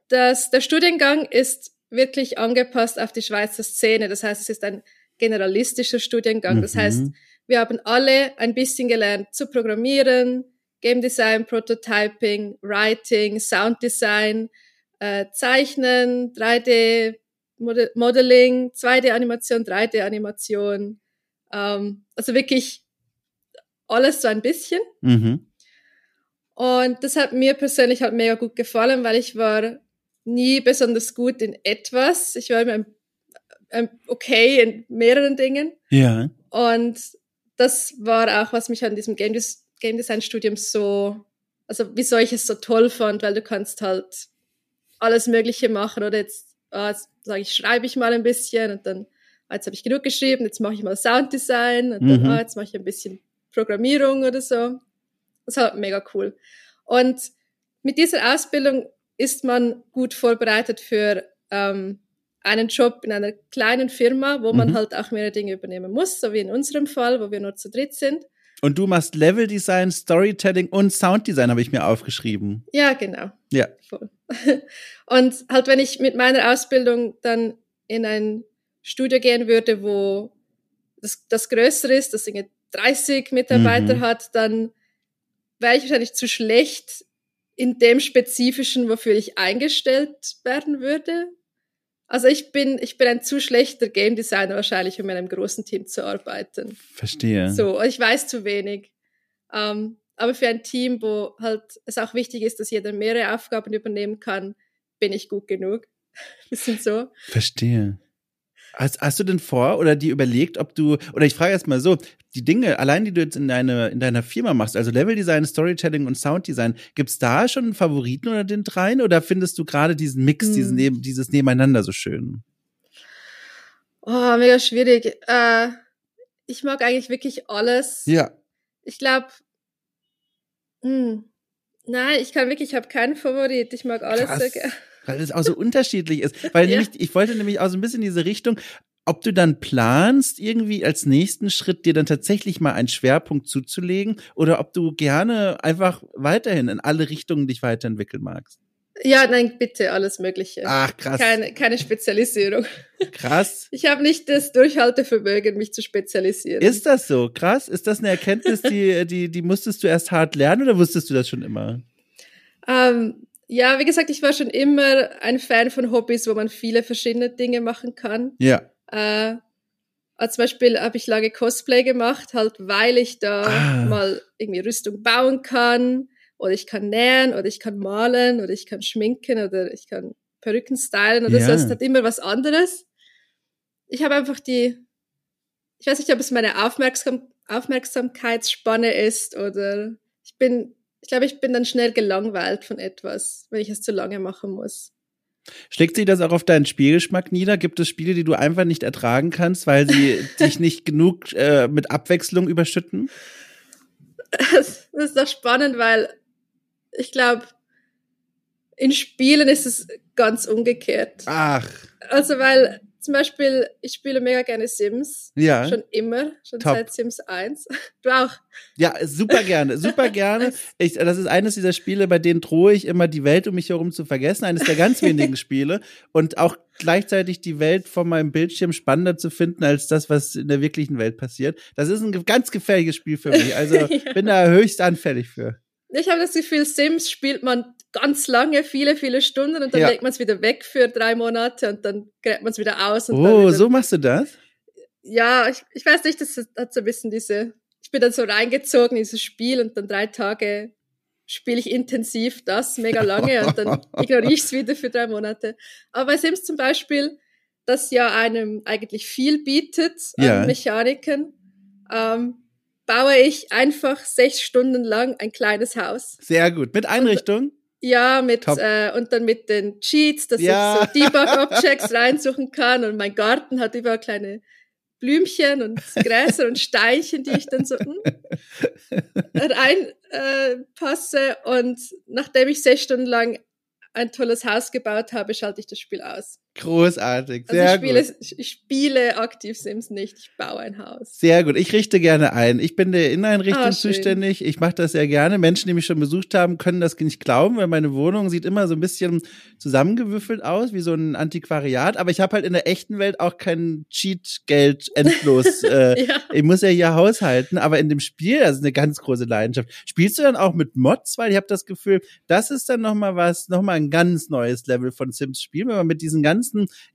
dass der Studiengang ist wirklich angepasst auf die Schweizer Szene. Das heißt, es ist ein generalistischer Studiengang. Das Mhm. heißt, wir haben alle ein bisschen gelernt zu programmieren, Game Design, Prototyping, Writing, Sound Design, äh, Zeichnen, 3D Mode- Modeling, 2D-Animation, 3D-Animation. Ähm, also wirklich alles so ein bisschen. Mhm. Und das hat mir persönlich halt mega gut gefallen, weil ich war nie besonders gut in etwas. Ich war immer okay in mehreren Dingen. Ja. Und das war auch, was mich an diesem Game, Des Game Design Studium so, also wieso ich es so toll fand, weil du kannst halt alles Mögliche machen oder jetzt, ah, sage ich, schreibe ich mal ein bisschen und dann, ah, jetzt habe ich genug geschrieben, jetzt mache ich mal Sounddesign und dann, Mhm. ah, jetzt mache ich ein bisschen Programmierung oder so. Das war mega cool. Und mit dieser Ausbildung ist man gut vorbereitet für ähm, einen Job in einer kleinen Firma, wo man Mhm. halt auch mehrere Dinge übernehmen muss, so wie in unserem Fall, wo wir nur zu dritt sind. Und du machst Leveldesign, Storytelling und Sounddesign, habe ich mir aufgeschrieben. Ja, genau. Ja. Voll. Und halt, wenn ich mit meiner Ausbildung dann in ein Studio gehen würde, wo das, das größer ist, das irgendwie 30 Mitarbeiter Mhm. hat, dann wäre ich wahrscheinlich zu schlecht in dem Spezifischen, wofür ich eingestellt werden würde. Also ich bin, ich bin ein zu schlechter Game Designer wahrscheinlich, um in einem großen Team zu arbeiten. Verstehe. So, ich weiß zu wenig. Ähm, aber für ein Team, wo halt es auch wichtig ist, dass jeder mehrere Aufgaben übernehmen kann, bin ich gut genug. Bisschen so. Verstehe. Hast, hast du denn vor oder dir überlegt, ob du, oder ich frage erst mal so, die Dinge, allein die du jetzt in, deine, in deiner Firma machst, also Leveldesign, Storytelling und Sounddesign, gibt's da schon einen Favoriten oder den dreien oder findest du gerade diesen Mix, Hm. diesen neben, dieses Nebeneinander so schön? Oh, mega schwierig. Äh, ich mag eigentlich wirklich alles. Ja. Ich glaube, hm, nein, ich kann wirklich, ich habe keinen Favorit. Ich mag alles Krass. sehr gerne. Weil es auch so unterschiedlich ist. Weil Ja. nämlich, ich wollte nämlich auch so ein bisschen in diese Richtung, ob du dann planst, irgendwie als nächsten Schritt dir dann tatsächlich mal einen Schwerpunkt zuzulegen oder ob du gerne einfach weiterhin in alle Richtungen dich weiterentwickeln magst. Ja, nein, bitte, alles Mögliche. Ach, krass. Keine, keine Spezialisierung. Krass. Ich habe nicht das Durchhaltevermögen, mich zu spezialisieren. Ist das so? Krass. Ist das eine Erkenntnis, die, die, die musstest du erst hart lernen oder wusstest du das schon immer? Ähm, ja, wie gesagt, ich war schon immer ein Fan von Hobbys, wo man viele verschiedene Dinge machen kann. Ja. Äh, also zum Beispiel habe ich lange Cosplay gemacht, halt weil ich da Ah. mal irgendwie Rüstung bauen kann oder ich kann nähen oder ich kann malen oder ich kann schminken oder ich kann Perücken stylen oder Ja. so. Es hat immer was anderes. Ich habe einfach die, ich weiß nicht, ob es meine Aufmerksam Aufmerksamkeitsspanne ist oder ich bin, ich glaube, ich bin dann schnell gelangweilt von etwas, wenn ich es zu lange machen muss. Schlägt sich das auch auf deinen Spielgeschmack nieder? Gibt es Spiele, die du einfach nicht ertragen kannst, weil sie dich nicht genug äh, mit Abwechslung überschütten? Das ist doch spannend, weil ich glaube, in Spielen ist es ganz umgekehrt. Ach, Also, weil zum Beispiel, ich spiele mega gerne Sims. ja. Schon immer, schon Top. seit Sims 1. Du auch. Ja, super gerne, super gerne. Ich, das ist eines dieser Spiele, bei denen drohe ich immer, die Welt um mich herum zu vergessen. Eines der ganz wenigen Spiele. Und auch gleichzeitig die Welt von meinem Bildschirm spannender zu finden, als das, was in der wirklichen Welt passiert. Das ist ein ganz gefährliches Spiel für mich. Also Ja. bin da höchst anfällig für. Ich habe das Gefühl, Sims spielt man ganz lange, viele, viele Stunden und dann Ja. legt man es wieder weg für drei Monate und dann gräbt man es wieder aus. Und dann Oh, wieder, so machst du das? Ja, ich, ich weiß nicht, das hat so ein bisschen diese, ich bin dann so reingezogen in dieses Spiel und dann drei Tage spiele ich intensiv das mega lange und dann ignoriere ich es wieder für drei Monate. Aber bei Sims zum Beispiel, das ja einem eigentlich viel bietet an Ja. Mechaniken, ähm, baue ich einfach sechs Stunden lang ein kleines Haus. Sehr gut. Mit Einrichtung? Ja, mit Top. äh, und dann mit den Cheats, dass Ja. ich so Debug-Objects reinsuchen kann und mein Garten hat überall kleine Blümchen und Gräser und Steinchen, die ich dann so hm, rein äh, passe und nachdem ich sechs Stunden lang ein tolles Haus gebaut habe, schalte ich das Spiel aus. Großartig. Also Sehr ich, spiele, gut. ich spiele aktiv Sims nicht, ich baue ein Haus. Sehr gut. Ich richte gerne ein. Ich bin der Inneneinrichtung Ah, zuständig. Ich mache das sehr gerne. Menschen, die mich schon besucht haben, können das nicht glauben, weil meine Wohnung sieht immer so ein bisschen zusammengewürfelt aus, wie so ein Antiquariat. Aber ich habe halt in der echten Welt auch kein Cheat-Geld endlos. äh, Ja. ich muss ja hier haushalten, aber in dem Spiel, das ist eine ganz große Leidenschaft. Spielst du dann auch mit Mods? Weil ich habe das Gefühl, das ist dann nochmal was, nochmal ein ganz neues Level von Sims spielen, wenn man mit diesen ganzen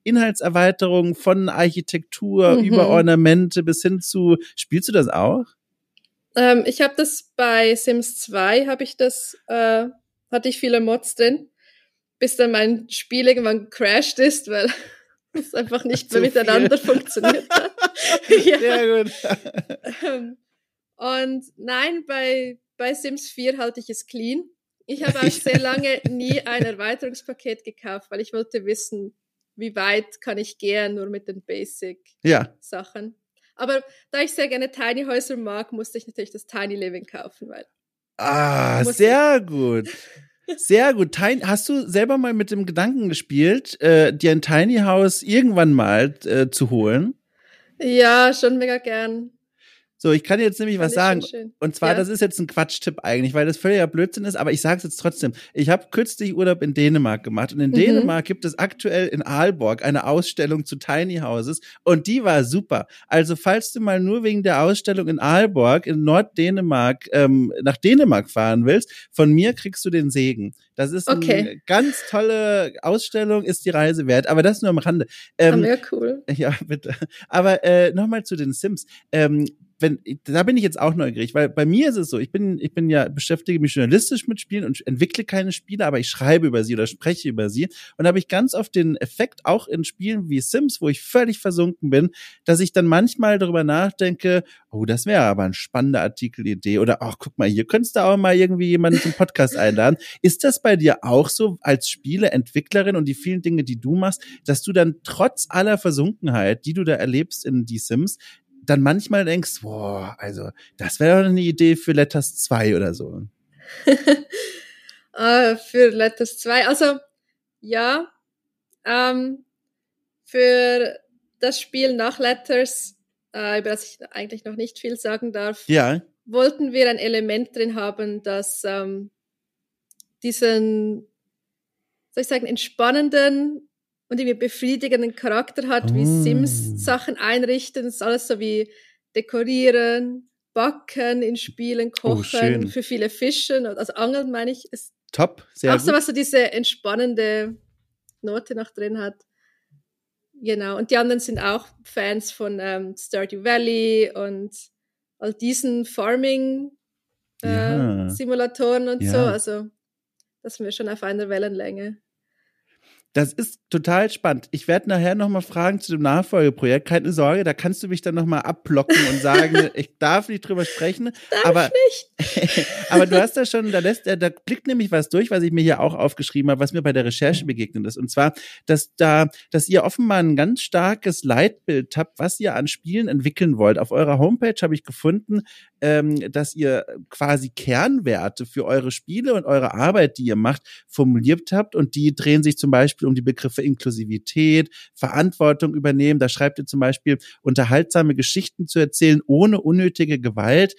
Inhaltserweiterungen von Architektur Mhm. über Ornamente bis hin zu, spielst du das auch? Ähm, ich habe das bei Sims 2, habe ich das, äh, hatte ich viele Mods drin, bis dann mein Spiel irgendwann crashed ist, weil es einfach nicht mehr viel. miteinander funktioniert hat. ja. Sehr gut. Ähm, Und nein, bei, bei Sims 4 halte ich es clean. Ich habe auch sehr lange nie ein Erweiterungspaket gekauft, weil ich wollte wissen, wie weit kann ich gehen, nur mit den Basic-Sachen. Ja. Aber da ich sehr gerne Tiny Häuser mag, musste ich natürlich das Tiny Living kaufen, weil Ah, sehr gut. Sehr gut. Tiny, hast du selber mal mit dem Gedanken gespielt, äh, dir ein Tiny House irgendwann mal äh, zu holen? ja, schon mega gern. So, ich kann jetzt nämlich Fand was sagen. Und zwar, Ja. das ist jetzt ein Quatschtipp eigentlich, weil das völliger Blödsinn ist, aber ich sage es jetzt trotzdem. Ich habe kürzlich Urlaub in Dänemark gemacht und in Mhm. Dänemark gibt es aktuell in Aalborg eine Ausstellung zu Tiny Houses und die war super. Also falls du mal nur wegen der Ausstellung in Aalborg in Norddänemark ähm, nach Dänemark fahren willst, von mir kriegst du den Segen. Das ist eine Okay. ganz tolle Ausstellung, ist die Reise wert, aber das nur am Rande. Ah, Ähm, mega cool. ja, bitte. Aber äh, nochmal zu den Sims. Ähm, wenn, da bin ich jetzt auch neugierig, weil bei mir ist es so, ich bin, ich bin ja, beschäftige mich journalistisch mit Spielen und entwickle keine Spiele, aber ich schreibe über sie oder spreche über sie. Und da habe ich ganz oft den Effekt, auch in Spielen wie Sims, wo ich völlig versunken bin, dass ich dann manchmal darüber nachdenke, oh, das wäre aber eine spannende Artikelidee. Oder ach, guck mal, hier könntest du auch mal irgendwie jemanden zum Podcast einladen. Ist das bei dir auch so als Spieleentwicklerin und die vielen Dinge, die du machst, dass du dann trotz aller Versunkenheit, die du da erlebst in die Sims, dann manchmal denkst, boah, also das wäre doch eine Idee für Letters 2 oder so. Ah, für Letters 2. Also, ja, ähm, für das Spiel nach Letters, äh, über das ich eigentlich noch nicht viel sagen darf, Ja, wollten wir ein Element drin haben, das ähm, diesen soll ich sagen, entspannenden und irgendwie befriedigenden Charakter hat, wie Oh. Sims Sachen einrichten. Das ist alles so wie dekorieren, backen in Spielen, Oh, kochen, schön. für viele Fischen, also Angeln meine ich, ist Top, sehr auch gut. so was so diese entspannende Note noch drin hat. Genau. Und die anderen sind auch Fans von ähm, Stardew Valley und all diesen Farming äh, Ja. Simulatoren und Ja. so. Also das sind wir schon auf einer Wellenlänge. Das ist total spannend. Ich werde nachher nochmal fragen zu dem Nachfolgeprojekt. Keine Sorge, da kannst du mich dann nochmal abblocken und sagen, ich darf nicht drüber sprechen. Darf aber, ich nicht? aber du hast da schon, da lässt, da blickt nämlich was durch, was ich mir hier auch aufgeschrieben habe, was mir bei der Recherche begegnet ist. Und zwar, dass da, dass ihr offenbar ein ganz starkes Leitbild habt, was ihr an Spielen entwickeln wollt. Auf eurer Homepage habe ich gefunden, ähm, dass ihr quasi Kernwerte für eure Spiele und eure Arbeit, die ihr macht, formuliert habt. Und die drehen sich zum Beispiel um die Begriffe Inklusivität, Verantwortung übernehmen. Da schreibt ihr zum Beispiel, unterhaltsame Geschichten zu erzählen, ohne unnötige Gewalt.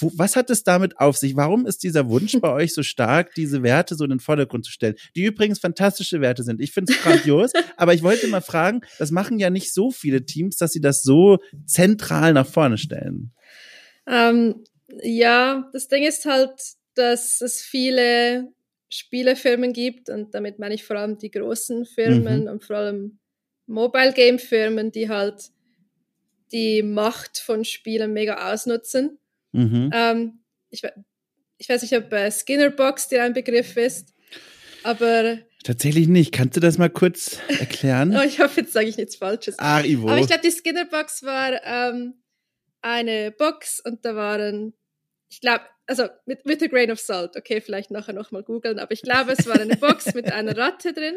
Was hat es damit auf sich? Warum ist dieser Wunsch bei euch so stark, diese Werte so in den Vordergrund zu stellen? Die übrigens fantastische Werte sind. Ich finde es grandios, aber ich wollte mal fragen, das machen ja nicht so viele Teams, dass sie das so zentral nach vorne stellen. Ähm, ja, das Ding ist halt, dass es viele Spielefirmen gibt und damit meine ich vor allem die großen Firmen Mhm. und vor allem Mobile Game Firmen, die halt die Macht von Spielen mega ausnutzen. Mhm. Ähm, ich, ich weiß nicht, ob äh, Skinnerbox dir ein Begriff ist, aber Tatsächlich nicht. Kannst du das mal kurz erklären? oh, ich hoffe, jetzt sage ich nichts Falsches. Ah, Ivo. Aber ich glaube, die Skinnerbox war ähm, eine Box und da waren, ich glaube, also mit, mit a grain of salt, okay, vielleicht nachher nochmal googeln, aber ich glaube, es war eine Box mit einer Ratte drin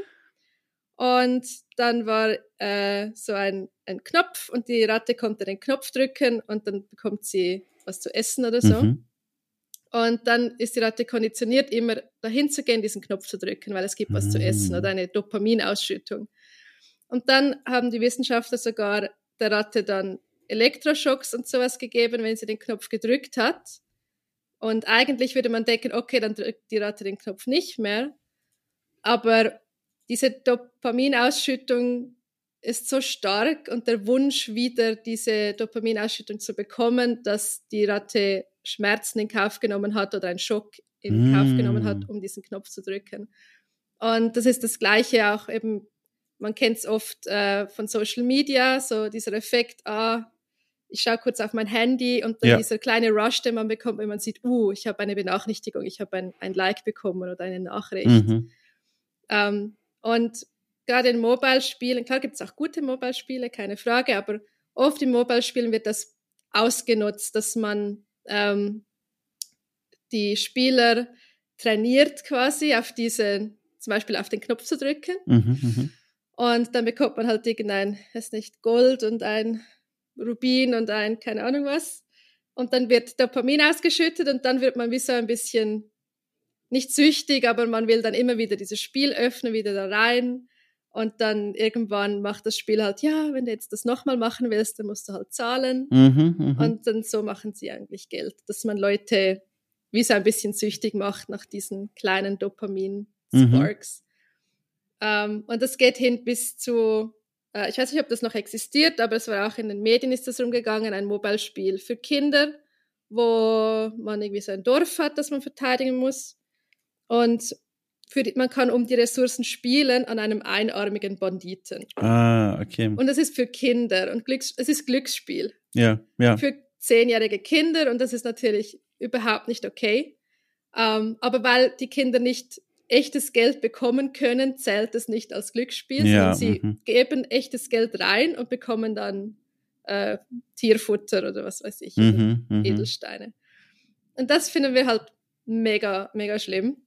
und dann war äh, so ein, ein Knopf und die Ratte konnte den Knopf drücken und dann bekommt sie was zu essen oder so. Mhm. Und dann ist die Ratte konditioniert, immer dahin zu gehen, diesen Knopf zu drücken, weil es gibt was zu essen oder eine Dopaminausschüttung. Und dann haben die Wissenschaftler sogar der Ratte dann Elektroschocks und sowas gegeben, wenn sie den Knopf gedrückt hat. Und eigentlich würde man denken, okay, dann drückt die Ratte den Knopf nicht mehr. Aber diese Dopaminausschüttung ist so stark und der Wunsch, wieder diese Dopaminausschüttung zu bekommen, dass die Ratte Schmerzen in Kauf genommen hat oder einen Schock in Kauf Mm. genommen hat, um diesen Knopf zu drücken. Und das ist das Gleiche auch eben, man kennt es oft äh, von Social Media, so dieser Effekt, ah, ich schaue kurz auf mein Handy und dann Ja. dieser kleine Rush, den man bekommt, wenn man sieht, uh, ich habe eine Benachrichtigung, ich habe ein, ein Like bekommen oder eine Nachricht. Mhm. Ähm, und gerade in Mobile-Spielen, klar gibt es auch gute Mobile-Spiele, keine Frage, aber oft in Mobile-Spielen wird das ausgenutzt, dass man ähm, die Spieler trainiert quasi auf diese, zum Beispiel auf den Knopf zu drücken. Mhm. Mhm. Und dann bekommt man halt irgendein, weiß nicht, Gold und ein Rubin und ein, keine Ahnung was. Und dann wird Dopamin ausgeschüttet und dann wird man wie so ein bisschen nicht süchtig, aber man will dann immer wieder dieses Spiel öffnen, wieder da rein. Und dann irgendwann macht das Spiel halt, ja, wenn du jetzt das nochmal machen willst, dann musst du halt zahlen. Mhm. Mhm. Und dann so machen sie eigentlich Geld, dass man Leute wie so ein bisschen süchtig macht nach diesen kleinen Dopamin-Sparks. Ähm, und das geht hin bis zu, äh, ich weiß nicht, ob das noch existiert, aber es war auch in den Medien ist das rumgegangen, ein Mobile-Spiel für Kinder, wo man irgendwie so ein Dorf hat, das man verteidigen muss. Und für die, man kann um die Ressourcen spielen an einem einarmigen Banditen. Ah, okay. Und das ist für Kinder und Glücks es ist Glücksspiel Ja, ja. für zehnjährige Kinder und das ist natürlich überhaupt nicht okay. Ähm, aber weil die Kinder nicht echtes Geld bekommen können, zählt es nicht als Glücksspiel, Ja, sondern sie mhm. geben echtes Geld rein und bekommen dann äh, Tierfutter oder was weiß ich, Mhm. Mhm. Edelsteine. Und das finden wir halt mega, mega schlimm.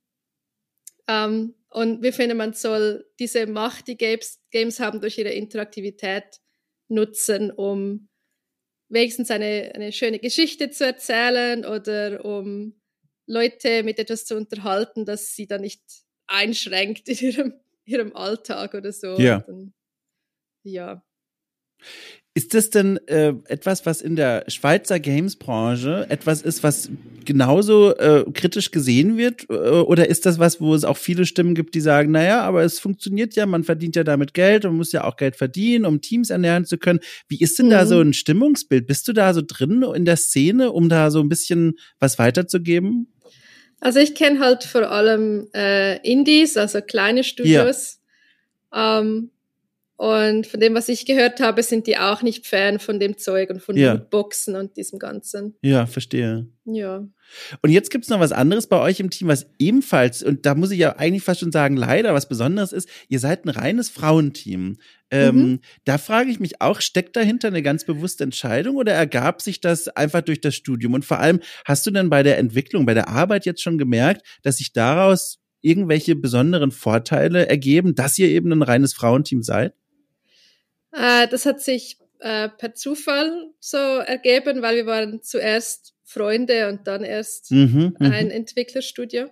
Ähm, und wir finden, man soll diese Macht, die Games, Games haben, durch ihre Interaktivität nutzen, um wenigstens eine, eine schöne Geschichte zu erzählen oder um Leute mit etwas zu unterhalten, das sie dann nicht einschränkt in ihrem, ihrem Alltag oder so. Ja. Dann, ja. Ist das denn äh, etwas, was in der Schweizer Games-Branche etwas ist, was genauso äh, kritisch gesehen wird? Äh, oder ist das was, wo es auch viele Stimmen gibt, die sagen, naja, aber es funktioniert ja, man verdient ja damit Geld und muss ja auch Geld verdienen, um Teams ernähren zu können. Wie ist denn mhm. da so ein Stimmungsbild? Bist du da so drin in der Szene, um da so ein bisschen was weiterzugeben? Also ich kenne halt vor allem äh, Indies, also kleine Studios. Ja. Ähm, und von dem, was ich gehört habe, sind die auch nicht Fan von dem Zeug und von ja. den Boxen und diesem Ganzen. Ja, verstehe. Ja. Und jetzt gibt's noch was anderes bei euch im Team, was ebenfalls, und da muss ich ja eigentlich fast schon sagen, leider was Besonderes ist, ihr seid ein reines Frauenteam. Ähm, mhm. Da frage ich mich auch, steckt dahinter eine ganz bewusste Entscheidung oder ergab sich das einfach durch das Studium? Und vor allem, hast du denn bei der Entwicklung, bei der Arbeit jetzt schon gemerkt, dass sich daraus irgendwelche besonderen Vorteile ergeben, dass ihr eben ein reines Frauenteam seid? Äh, das hat sich äh, per Zufall so ergeben, weil wir waren zuerst Freunde und dann erst mhm, mhm. ein Entwicklerstudio.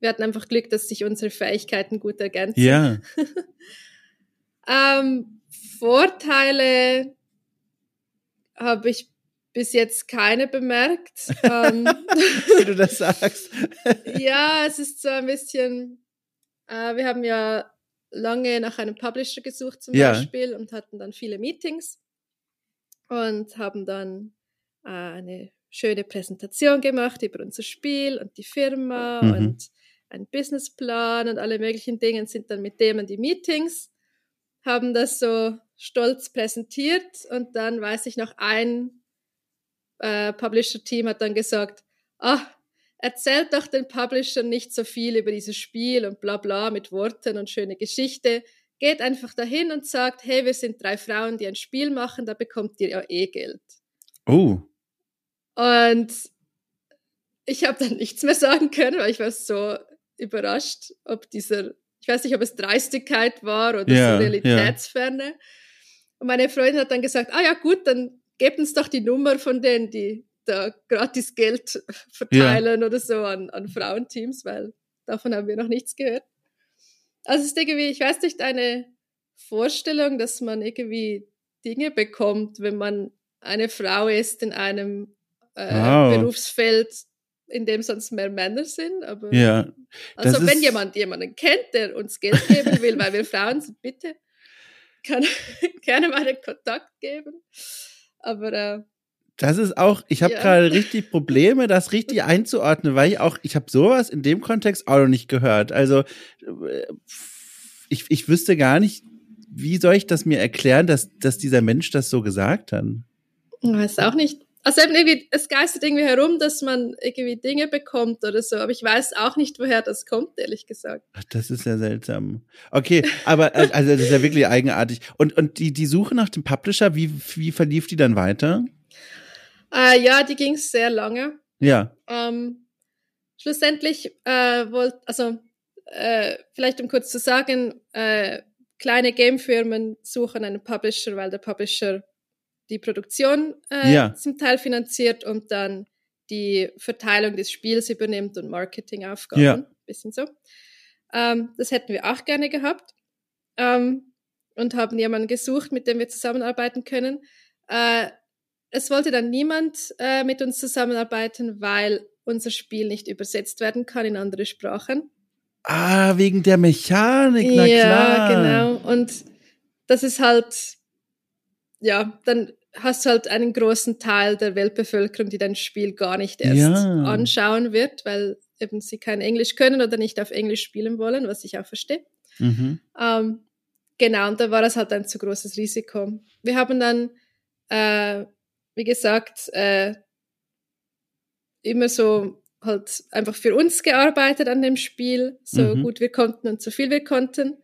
Wir hatten einfach Glück, dass sich unsere Fähigkeiten gut ergänzen. Ja. ähm, Vorteile habe ich bis jetzt keine bemerkt. ähm, Wie du das sagst. ja, es ist so ein bisschen, äh, wir haben ja lange nach einem Publisher gesucht zum ja. Beispiel und hatten dann viele Meetings und haben dann äh, eine schöne Präsentation gemacht über unser Spiel und die Firma mhm. und einen Businessplan und alle möglichen Dinge sind dann mit dem in die Meetings, haben das so stolz präsentiert und dann weiß ich noch ein äh, Publisher-Team hat dann gesagt, ah, erzählt doch den Publisher nicht so viel über dieses Spiel und bla bla mit Worten und schöne Geschichte. Geht einfach dahin und sagt, hey, wir sind drei Frauen, die ein Spiel machen, da bekommt ihr ja eh Geld. Oh. Und ich habe dann nichts mehr sagen können, weil ich war so überrascht, ob dieser, ich weiß nicht, ob es Dreistigkeit war oder yeah, so Realitätsferne. Yeah. Und meine Freundin hat dann gesagt, ah ja gut, dann gebt uns doch die Nummer von denen, die da gratis Geld verteilen ja. oder so an, an Frauenteams, weil davon haben wir noch nichts gehört. Also es ist irgendwie, ich weiß nicht, eine Vorstellung, dass man irgendwie Dinge bekommt, wenn man eine Frau ist in einem äh, wow. Berufsfeld, in dem sonst mehr Männer sind. Aber ja, also wenn jemand jemanden kennt, der uns Geld geben will, weil wir Frauen sind, bitte kann gerne meinen Kontakt geben. Aber äh, das ist auch, ich habe ja. gerade richtig Probleme, das richtig einzuordnen, weil ich auch, ich habe sowas in dem Kontext auch noch nicht gehört. Also ich, ich wüsste gar nicht, wie soll ich das mir erklären, dass, dass dieser Mensch das so gesagt hat? Ich weiß auch nicht. Also eben irgendwie, es geistert irgendwie herum, dass man irgendwie Dinge bekommt oder so, aber ich weiß auch nicht, woher das kommt, ehrlich gesagt. Ach, das ist ja seltsam. Okay, aber äh, also das ist ja wirklich eigenartig. Und, und die, die Suche nach dem Publisher, wie, wie verlief die dann weiter? Äh, ja, die ging sehr lange. Ja. Ähm, schlussendlich äh, wollte, also äh, vielleicht um kurz zu sagen, äh, kleine Gamefirmen suchen einen Publisher, weil der Publisher die Produktion äh, ja. zum Teil finanziert und dann die Verteilung des Spiels übernimmt und Marketingaufgaben. Ja. Bisschen so. Ähm, das hätten wir auch gerne gehabt ähm, und haben jemanden gesucht, mit dem wir zusammenarbeiten können. Äh, es wollte dann niemand äh, mit uns zusammenarbeiten, weil unser Spiel nicht übersetzt werden kann in andere Sprachen. Ah, wegen der Mechanik, na ja, klar. Ja, genau. Und das ist halt, ja, dann hast du halt einen großen Teil der Weltbevölkerung, die dein Spiel gar nicht erst ja. anschauen wird, weil eben sie kein Englisch können oder nicht auf Englisch spielen wollen, was ich auch verstehe. Mhm. Ähm, genau, und da war das halt ein zu großes Risiko. Wir haben dann äh, wie gesagt, äh, immer so halt einfach für uns gearbeitet an dem Spiel, so mhm. gut wir konnten und so viel wir konnten.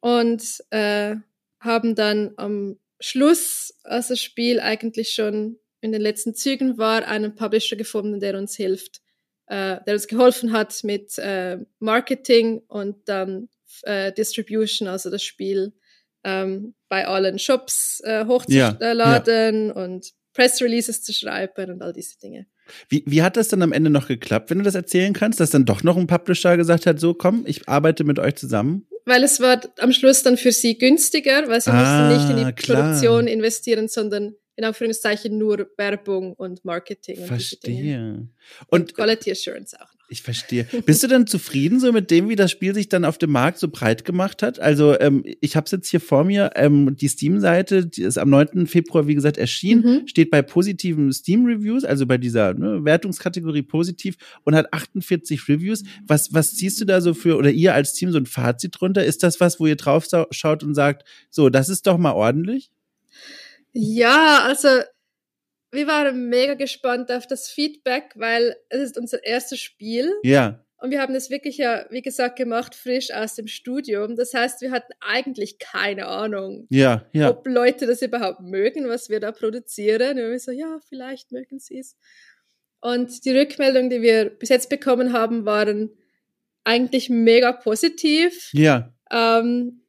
Und äh, haben dann am Schluss, als das Spiel eigentlich schon in den letzten Zügen war, einen Publisher gefunden, der uns hilft, äh, der uns geholfen hat mit äh, Marketing und dann äh, Distribution, also das Spiel ähm, bei allen Shops äh, hochzuladen ja, ja. und Press-Releases zu schreiben und all diese Dinge. Wie, wie hat das dann am Ende noch geklappt, wenn du das erzählen kannst, dass dann doch noch ein Publisher gesagt hat, so komm, ich arbeite mit euch zusammen? weil es war am Schluss dann für sie günstiger, weil sie ah, mussten nicht in die klar. Produktion investieren, sondern in Anführungszeichen nur Werbung und Marketing. Und verstehe. Und, und, Quality Assurance auch. Ich verstehe. Bist du denn zufrieden so mit dem, wie das Spiel sich dann auf dem Markt so breit gemacht hat? Also ähm, ich habe es jetzt hier vor mir, ähm, die Steam-Seite, die ist am 9. Februar, wie gesagt, erschienen, mhm. steht bei positiven Steam-Reviews, also bei dieser ne, Wertungskategorie positiv und hat 48 Reviews. Was, was ziehst du da so für, oder ihr als Team so ein Fazit drunter? Ist das was, wo ihr drauf schaut und sagt, so, das ist doch mal ordentlich? Ja, also wir waren mega gespannt auf das Feedback, weil es ist unser erstes Spiel. Ja. Und wir haben das wirklich ja, wie gesagt, gemacht, frisch aus dem Studium. Das heißt, wir hatten eigentlich keine Ahnung, ja, ja. ob Leute das überhaupt mögen, was wir da produzieren. Und wir so, ja, vielleicht mögen sie es. Und die Rückmeldungen, die wir bis jetzt bekommen haben, waren eigentlich mega positiv. Ja. Ähm,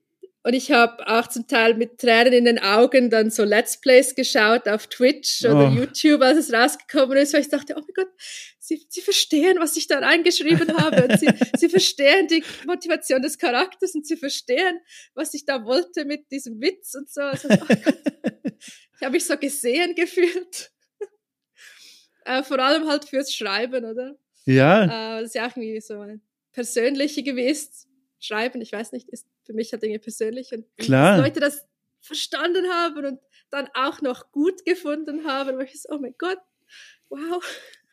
und ich habe auch zum Teil mit Tränen in den Augen dann so Let's Plays geschaut auf Twitch oder oh. YouTube, als es rausgekommen ist, weil ich dachte, oh mein Gott, sie, sie verstehen, was ich da reingeschrieben habe. Und sie, sie verstehen die Motivation des Charakters und sie verstehen, was ich da wollte mit diesem Witz und so. Also, oh ich habe mich so gesehen gefühlt. äh, vor allem halt fürs Schreiben, oder? Ja. Äh, das ist ja auch irgendwie so ein persönliche gewesen. Schreiben, ich weiß nicht, ist für mich halt irgendwie persönlich. Und Klar. Leute das verstanden haben und dann auch noch gut gefunden haben, wo ich so, oh mein Gott, wow.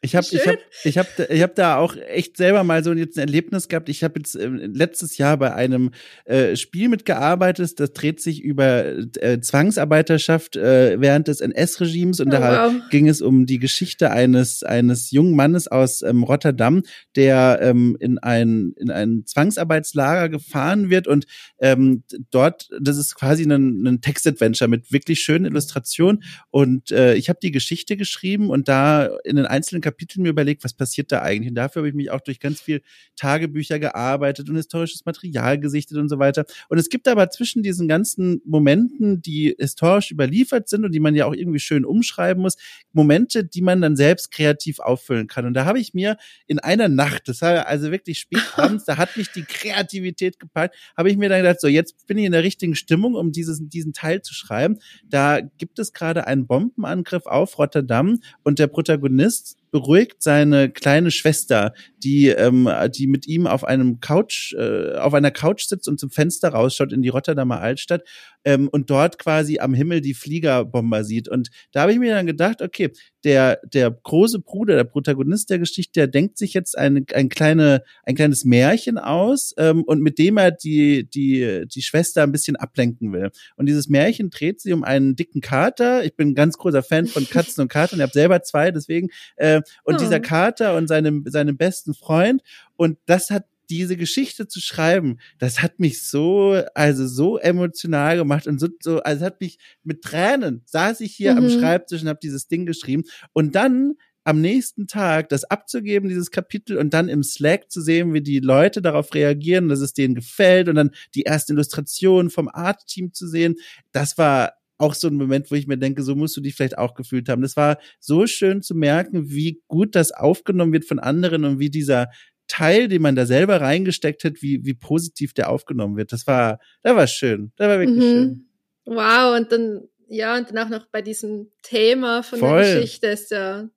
Ich habe ich hab, ich hab, ich hab da auch echt selber mal so jetzt ein Erlebnis gehabt. Ich habe jetzt äh, letztes Jahr bei einem äh, Spiel mitgearbeitet, das dreht sich über äh, Zwangsarbeiterschaft äh, während des NS-Regimes und oh, da wow. ging es um die Geschichte eines eines jungen Mannes aus ähm, Rotterdam, der ähm, in ein in ein Zwangsarbeitslager gefahren wird. Und ähm, dort, das ist quasi ein, ein Textadventure mit wirklich schönen Illustrationen. Und äh, ich habe die Geschichte geschrieben. Und da in den einzelnen Kapiteln Kapiteln mir überlegt, was passiert da eigentlich. Und dafür habe ich mich auch durch ganz viel Tagebücher gearbeitet und historisches Material gesichtet und so weiter. Und es gibt aber zwischen diesen ganzen Momenten, die historisch überliefert sind und die man ja auch irgendwie schön umschreiben muss, Momente, die man dann selbst kreativ auffüllen kann. Und da habe ich mir in einer Nacht, das war also wirklich spät abends, da hat mich die Kreativität gepackt, habe ich mir dann gedacht, so jetzt bin ich in der richtigen Stimmung, um dieses, diesen Teil zu schreiben. Da gibt es gerade einen Bombenangriff auf Rotterdam und der Protagonist beruhigt seine kleine Schwester, die, ähm, die mit ihm auf einem Couch, äh, auf einer Couch sitzt und zum Fenster rausschaut in die Rotterdamer Altstadt ähm, und dort quasi am Himmel die Fliegerbomber sieht. Und da habe ich mir dann gedacht, okay, der, der große Bruder, der Protagonist der Geschichte, der denkt sich jetzt ein, ein, kleine, ein kleines Märchen aus ähm, und mit dem er die, die, die Schwester ein bisschen ablenken will. Und dieses Märchen dreht sich um einen dicken Kater. Ich bin ein ganz großer Fan von Katzen und Katern. Ich habe selber zwei, deswegen. Äh, und oh. dieser Kater und seinem, seinem besten Freund. Und das hat diese Geschichte zu schreiben, das hat mich so, also so emotional gemacht und so, so also hat mich mit Tränen saß ich hier mhm. am Schreibtisch und habe dieses Ding geschrieben und dann am nächsten Tag das abzugeben, dieses Kapitel, und dann im Slack zu sehen, wie die Leute darauf reagieren, dass es denen gefällt, und dann die erste Illustration vom Art-Team zu sehen, das war auch so ein Moment, wo ich mir denke, so musst du dich vielleicht auch gefühlt haben. Das war so schön zu merken, wie gut das aufgenommen wird von anderen und wie dieser Teil, den man da selber reingesteckt hat, wie, wie positiv der aufgenommen wird. Das war, da war schön. Da war wirklich mhm. schön. Wow, und dann, ja, und dann auch noch bei diesem Thema von Voll. der Geschichte ist ja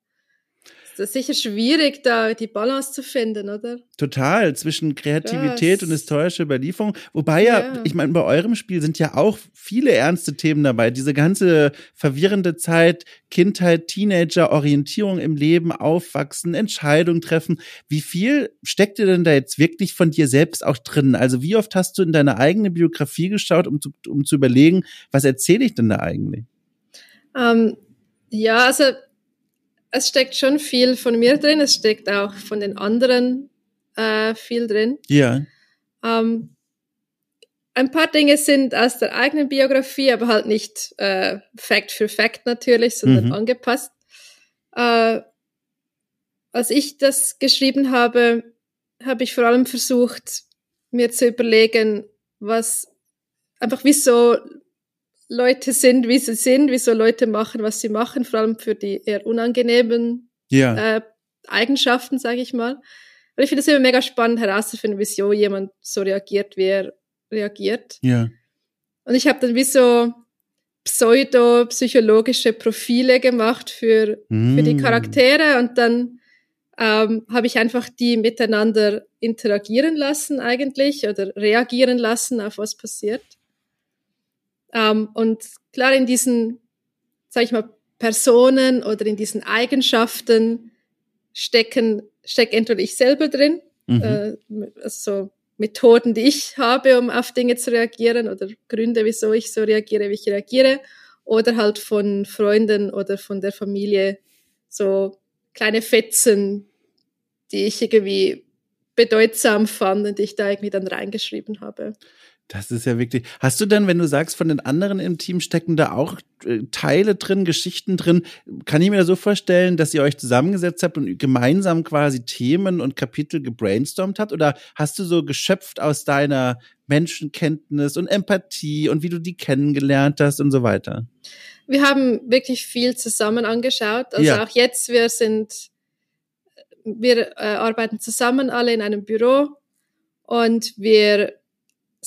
das ist sicher schwierig, da die Balance zu finden, oder? Total, zwischen Kreativität Krass. und historischer Überlieferung. Wobei ja, ja ich meine, bei eurem Spiel sind ja auch viele ernste Themen dabei. Diese ganze verwirrende Zeit, Kindheit, Teenager, Orientierung im Leben, Aufwachsen, Entscheidungen treffen. Wie viel steckt dir denn da jetzt wirklich von dir selbst auch drin? Also wie oft hast du in deine eigene Biografie geschaut, um zu, um zu überlegen, was erzähle ich denn da eigentlich? Ähm, ja, also es steckt schon viel von mir drin, es steckt auch von den anderen äh, viel drin. Ja. Ähm, ein paar Dinge sind aus der eigenen Biografie, aber halt nicht äh, Fact für Fact natürlich, sondern mhm. angepasst. Äh, als ich das geschrieben habe, habe ich vor allem versucht, mir zu überlegen, was einfach wieso Leute sind, wie sie sind, wieso Leute machen, was sie machen, vor allem für die eher unangenehmen ja. äh, Eigenschaften, sage ich mal. Und ich finde es immer mega spannend herauszufinden, wieso jemand so reagiert, wie er reagiert. Ja. Und ich habe dann wie so pseudo-psychologische Profile gemacht für, mm. für die Hm. Charaktere und dann ähm, habe ich einfach die miteinander interagieren lassen eigentlich oder reagieren lassen auf was passiert. Ähm, und klar in diesen, sag ich mal, Personen oder in diesen Eigenschaften stecken, steckt entweder ich selber drin, Mhm. äh, also Methoden, die ich habe, um auf Dinge zu reagieren oder Gründe, wieso ich so reagiere, wie ich reagiere, oder halt von Freunden oder von der Familie so kleine Fetzen, die ich irgendwie bedeutsam fand und die ich da irgendwie dann reingeschrieben habe. Das ist ja wirklich. Hast du dann, wenn du sagst, von den anderen im Team stecken da auch äh, Teile drin, Geschichten drin? Kann ich mir das so vorstellen, dass ihr euch zusammengesetzt habt und gemeinsam quasi Themen und Kapitel gebrainstormt habt? Oder hast du so geschöpft aus deiner Menschenkenntnis und Empathie und wie du die kennengelernt hast und so weiter? Wir haben wirklich viel zusammen angeschaut. Also Ja. auch jetzt, wir sind, wir äh, arbeiten zusammen alle in einem Büro und wir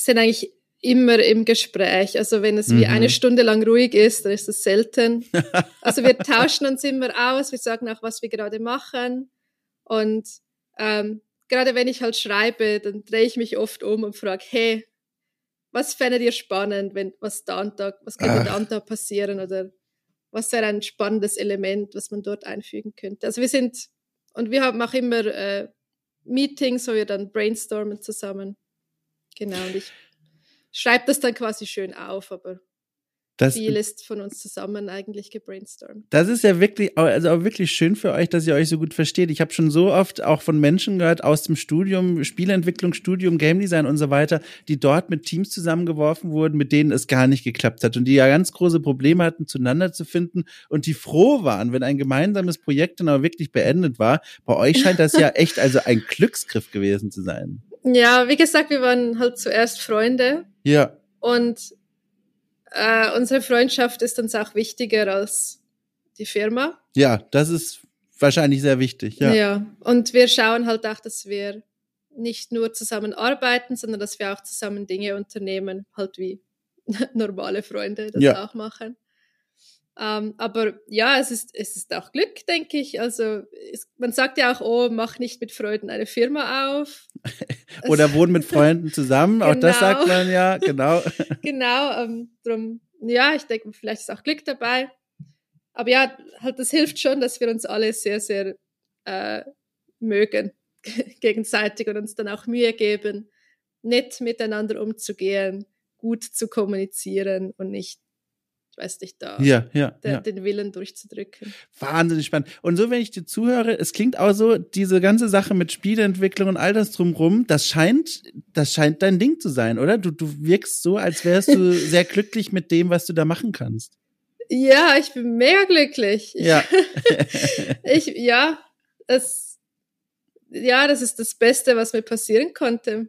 sind eigentlich immer im Gespräch. Also wenn es wie Mhm. eine Stunde lang ruhig ist, dann ist es selten. Also wir tauschen uns immer aus, wir sagen auch, was wir gerade machen. Und ähm, gerade wenn ich halt schreibe, dann drehe ich mich oft um und frage, hey, was fändet ihr spannend, wenn was da und da, was könnte Ach. da und da passieren oder was wäre ein spannendes Element, was man dort einfügen könnte. Also wir sind und wir haben auch immer äh, Meetings, wo wir dann brainstormen zusammen. Genau, und ich schreibe das dann quasi schön auf, aber Das, viel ist von uns zusammen eigentlich gebrainstormt. Das ist ja wirklich, also auch wirklich schön für euch, dass ihr euch so gut versteht. Ich habe schon so oft auch von Menschen gehört aus dem Studium, Spielentwicklung, Studium, Game Design und so weiter, die dort mit Teams zusammengeworfen wurden, mit denen es gar nicht geklappt hat und die ja ganz große Probleme hatten, zueinander zu finden und die froh waren, wenn ein gemeinsames Projekt dann aber wirklich beendet war. Bei euch scheint das ja echt also ein Glücksgriff gewesen zu sein. Ja, wie gesagt, wir waren halt zuerst Freunde Ja, und äh, unsere Freundschaft ist uns auch wichtiger als die Firma. ja, das ist wahrscheinlich sehr wichtig. Ja, Ja. Und wir schauen halt auch, dass wir nicht nur zusammen arbeiten, sondern dass wir auch zusammen Dinge unternehmen, halt wie normale Freunde das Ja. auch machen. Ähm, aber ja, es ist, es ist auch Glück, denke ich. Also es, man sagt ja auch, oh, mach nicht mit Freuden eine Firma auf. Oder wohnen mit Freunden zusammen, auch das Genau. sagt man ja, genau. genau, ähm, drum, ja, ich denke, vielleicht ist auch Glück dabei. Aber ja, halt, das hilft schon, dass wir uns alle sehr, sehr äh, mögen gegenseitig und uns dann auch Mühe geben, nett miteinander umzugehen, gut zu kommunizieren und nicht, ich weiß nicht, da Ja, ja, der, ja. den Willen durchzudrücken. Wahnsinnig spannend. Und so, wenn ich dir zuhöre, es klingt auch so, diese ganze Sache mit Spieleentwicklung und all das drumrum, das scheint, das scheint dein Ding zu sein, oder? Du, du wirkst so, als wärst du sehr glücklich mit dem, was du da machen kannst. Ja, ich bin mega glücklich. Ich, Ja. ich, ja, es, ja, das ist das Beste, was mir passieren konnte.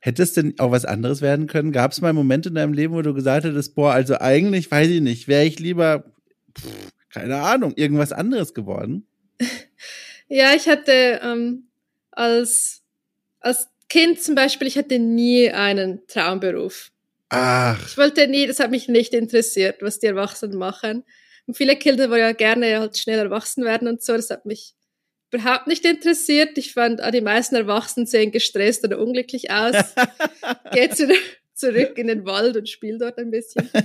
Hätte es denn auch was anderes werden können? Gab es mal Momente in deinem Leben, wo du gesagt hättest, boah, also eigentlich, weiß ich nicht, wäre ich lieber, pff, keine Ahnung, irgendwas anderes geworden? Ja, ich hatte ähm, als, als Kind zum Beispiel, ich hatte nie einen Traumberuf. Ach, Ich wollte nie, das hat mich nicht interessiert, was die Erwachsenen machen. Und viele Kinder wollen ja gerne halt schnell erwachsen werden und so. Das hat mich überhaupt nicht interessiert. Ich fand, ah, die meisten Erwachsenen sehen gestresst oder unglücklich aus. Geh zu, zurück in den Wald und spiel dort ein bisschen.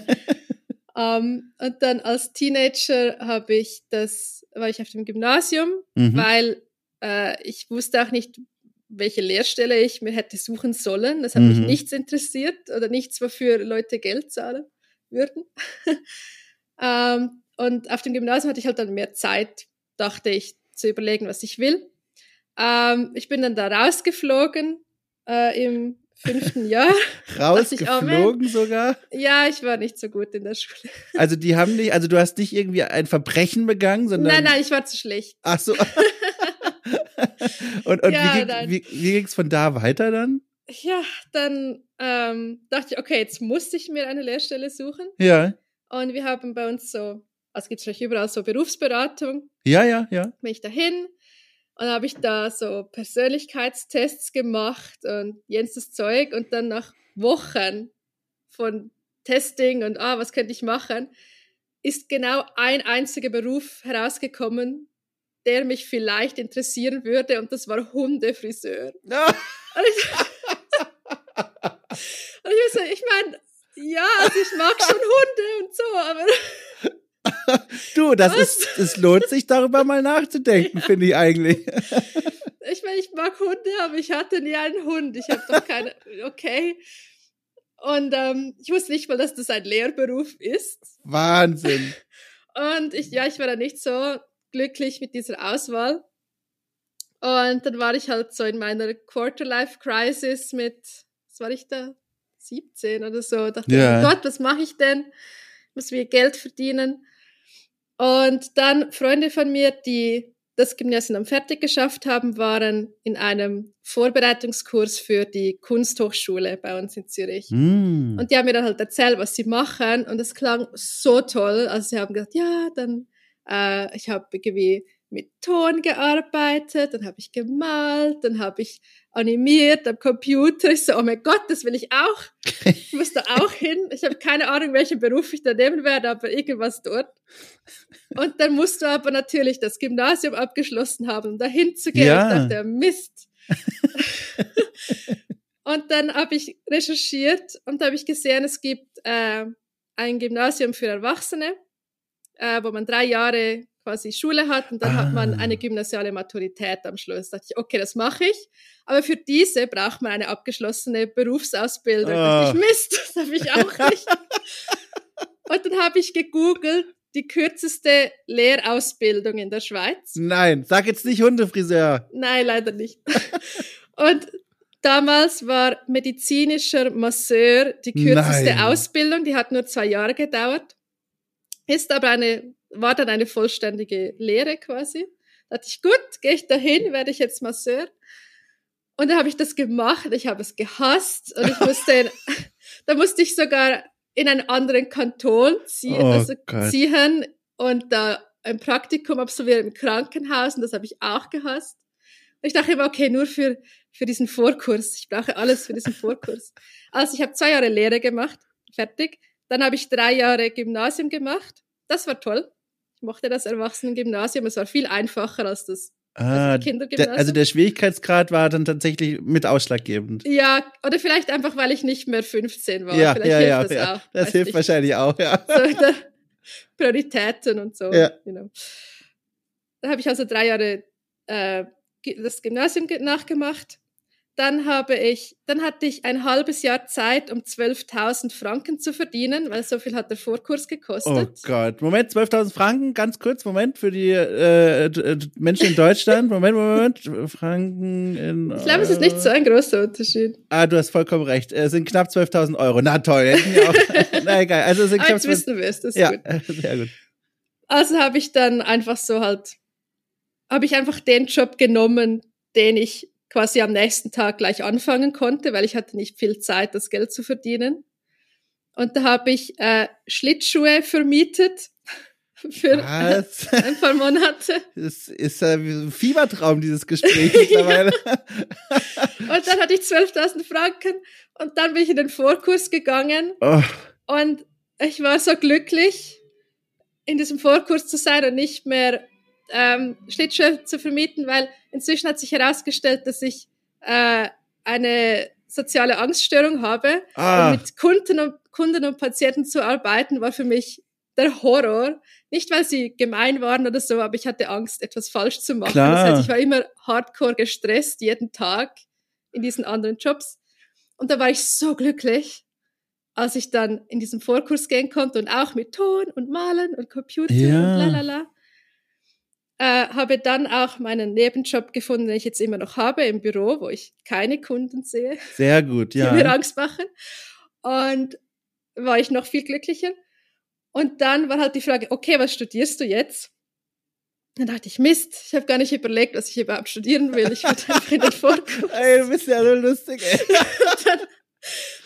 Ähm, und dann als Teenager habe ich das, war ich auf dem Gymnasium, mhm. weil äh, ich wusste auch nicht, welche Lehrstelle ich mir hätte suchen sollen. Das hat mich Mhm. nichts interessiert oder nichts, wofür Leute Geld zahlen würden. ähm, und auf dem Gymnasium hatte ich halt dann mehr Zeit, dachte ich, zu überlegen, was ich will. Ähm, ich bin dann da rausgeflogen äh, im fünften Jahr. dachte ich, oh, rausgeflogen sogar. Ja, ich war nicht so gut in der Schule. Also die haben nicht, also du hast nicht irgendwie ein Verbrechen begangen, sondern. Nein, nein, ich war zu schlecht. Ach so. und und Ja, wie, ging, nein. wie, wie ging's von da weiter dann? Ja, dann ähm, dachte ich, okay, jetzt musste ich mir eine Lehrstelle suchen. Ja, Und wir haben bei uns so, also gibt es vielleicht überall so Berufsberatung, ja, ja, ja. bin ich dahin und habe ich da so Persönlichkeitstests gemacht und jenstes Zeug und dann nach Wochen von Testing und ah, was könnte ich machen, ist genau ein einziger Beruf herausgekommen, der mich vielleicht interessieren würde und das war Hundefriseur. No. Und ich, und ich, so, ich meine, ja, also ich mag schon Hunde und so, aber du, das was? ist, es lohnt sich darüber mal nachzudenken, ja. finde ich eigentlich. ich meine, ich mag Hunde, aber ich hatte nie einen Hund. Ich habe doch keine, okay. Und ähm, ich wusste nicht mal, dass das ein Lehrberuf ist. Wahnsinn. Und ich, ja, ich war da nicht so glücklich mit dieser Auswahl. Und dann war ich halt so in meiner Quarterlife-Crisis mit, was war ich da? 17 oder so. Dachte ja. oh Gott, was mache ich denn? Ich muss mir Geld verdienen. Und dann Freunde von mir, die das Gymnasium fertig geschafft haben, waren in einem Vorbereitungskurs für die Kunsthochschule bei uns in Zürich. Mm. Und die haben mir dann halt erzählt, was sie machen. Und es klang so toll. Also sie haben gesagt, ja, dann, äh, ich habe irgendwie mit Ton gearbeitet, dann habe ich gemalt, dann habe ich animiert am Computer. Ich so, oh mein Gott, das will ich auch. Ich muss da auch hin. Ich habe keine Ahnung, welchen Beruf ich da nehmen werde, aber irgendwas dort. Und dann musst du aber natürlich das Gymnasium abgeschlossen haben, um da hinzugehen. Ja. Ich dachte, Mist. und dann habe ich recherchiert und habe ich gesehen, es gibt äh, ein Gymnasium für Erwachsene, äh, wo man drei Jahre quasi Schule hat und dann ah. hat man eine ah. gymnasiale Maturität am Schluss. Da dachte ich, okay, das mache ich. Aber für diese braucht man eine abgeschlossene Berufsausbildung. Oh. Da dachte ich, ah. Mist, das habe ich auch nicht. und dann habe ich gegoogelt, die kürzeste Lehrausbildung in der Schweiz. Nein, sag jetzt nicht Hundefriseur. Nein, leider nicht. und damals war medizinischer Masseur die kürzeste Nein. Ausbildung, die hat nur zwei Jahre gedauert. Ist aber eine war dann eine vollständige Lehre quasi. Da dachte ich, gut, gehe ich dahin, werde ich jetzt Masseur. Und dann habe ich das gemacht, ich habe es gehasst und ich musste, in, da musste ich sogar in einen anderen Kanton ziehen, oh, also ziehen und da ein Praktikum absolvieren im Krankenhaus und das habe ich auch gehasst. Und ich dachte immer, okay, nur für, für diesen Vorkurs. Ich brauche alles für diesen Vorkurs. Also ich habe zwei Jahre Lehre gemacht, fertig. Dann habe ich drei Jahre Gymnasium gemacht. Das war toll. Ich mochte das Erwachsenengymnasium. Es war viel einfacher als das Ah, der, also der Schwierigkeitsgrad war dann tatsächlich mit ausschlaggebend. Ja, oder vielleicht einfach, weil ich nicht mehr 15 war. Ja, vielleicht ja, hilft ja, das ja. auch. Das hilft ich. wahrscheinlich auch, ja. So, Prioritäten und so. Ja. You know. Da habe ich also drei Jahre äh, das Gymnasium nachgemacht dann habe ich, dann hatte ich ein halbes Jahr Zeit, um 12.000 Franken zu verdienen, weil so viel hat der Vorkurs gekostet. Oh Gott. Moment, 12.000 Franken, ganz kurz, Moment, für die äh, Menschen in Deutschland. Moment, Moment, Franken in. Ich glaube, es ist nicht so ein großer Unterschied. Ah, du hast vollkommen recht. Es sind knapp 12.000 Euro. Na toll. Auch, na egal. Also es sind knapp jetzt wissen wir es, das ist ja, gut. Sehr gut. Also habe ich dann einfach so halt, habe ich einfach den Job genommen, den ich quasi am nächsten Tag gleich anfangen konnte, weil ich hatte nicht viel Zeit, das Geld zu verdienen. Und da habe ich äh, Schlittschuhe vermietet für Was? ein paar Monate. Das ist ein Fiebertraum, dieses Gespräch mittlerweile. und dann hatte ich 12.000 Franken und dann bin ich in den Vorkurs gegangen oh. und ich war so glücklich, in diesem Vorkurs zu sein und nicht mehr ähm, Schlittschuhe zu vermieten, weil inzwischen hat sich herausgestellt, dass ich äh, eine soziale Angststörung habe. Ah. Und mit Kunden und, Kunden und Patienten zu arbeiten, war für mich der Horror. Nicht, weil sie gemein waren oder so, aber ich hatte Angst, etwas falsch zu machen. Klar. Das heißt, ich war immer hardcore gestresst, jeden Tag in diesen anderen Jobs. Und da war ich so glücklich, als ich dann in diesen Vorkurs gehen konnte und auch mit Ton und Malen und Computer ja. und lalala äh, habe dann auch meinen Nebenjob gefunden, den ich jetzt immer noch habe im Büro, wo ich keine Kunden sehe. Sehr gut, ja. Die mir Angst machen. Und war ich noch viel glücklicher. Und dann war halt die Frage, okay, was studierst du jetzt? Dann dachte ich, Mist, ich habe gar nicht überlegt, was ich überhaupt studieren will. Ich würde einfach in den Vorkurs. Ey, du bist ja so lustig, ey. dann,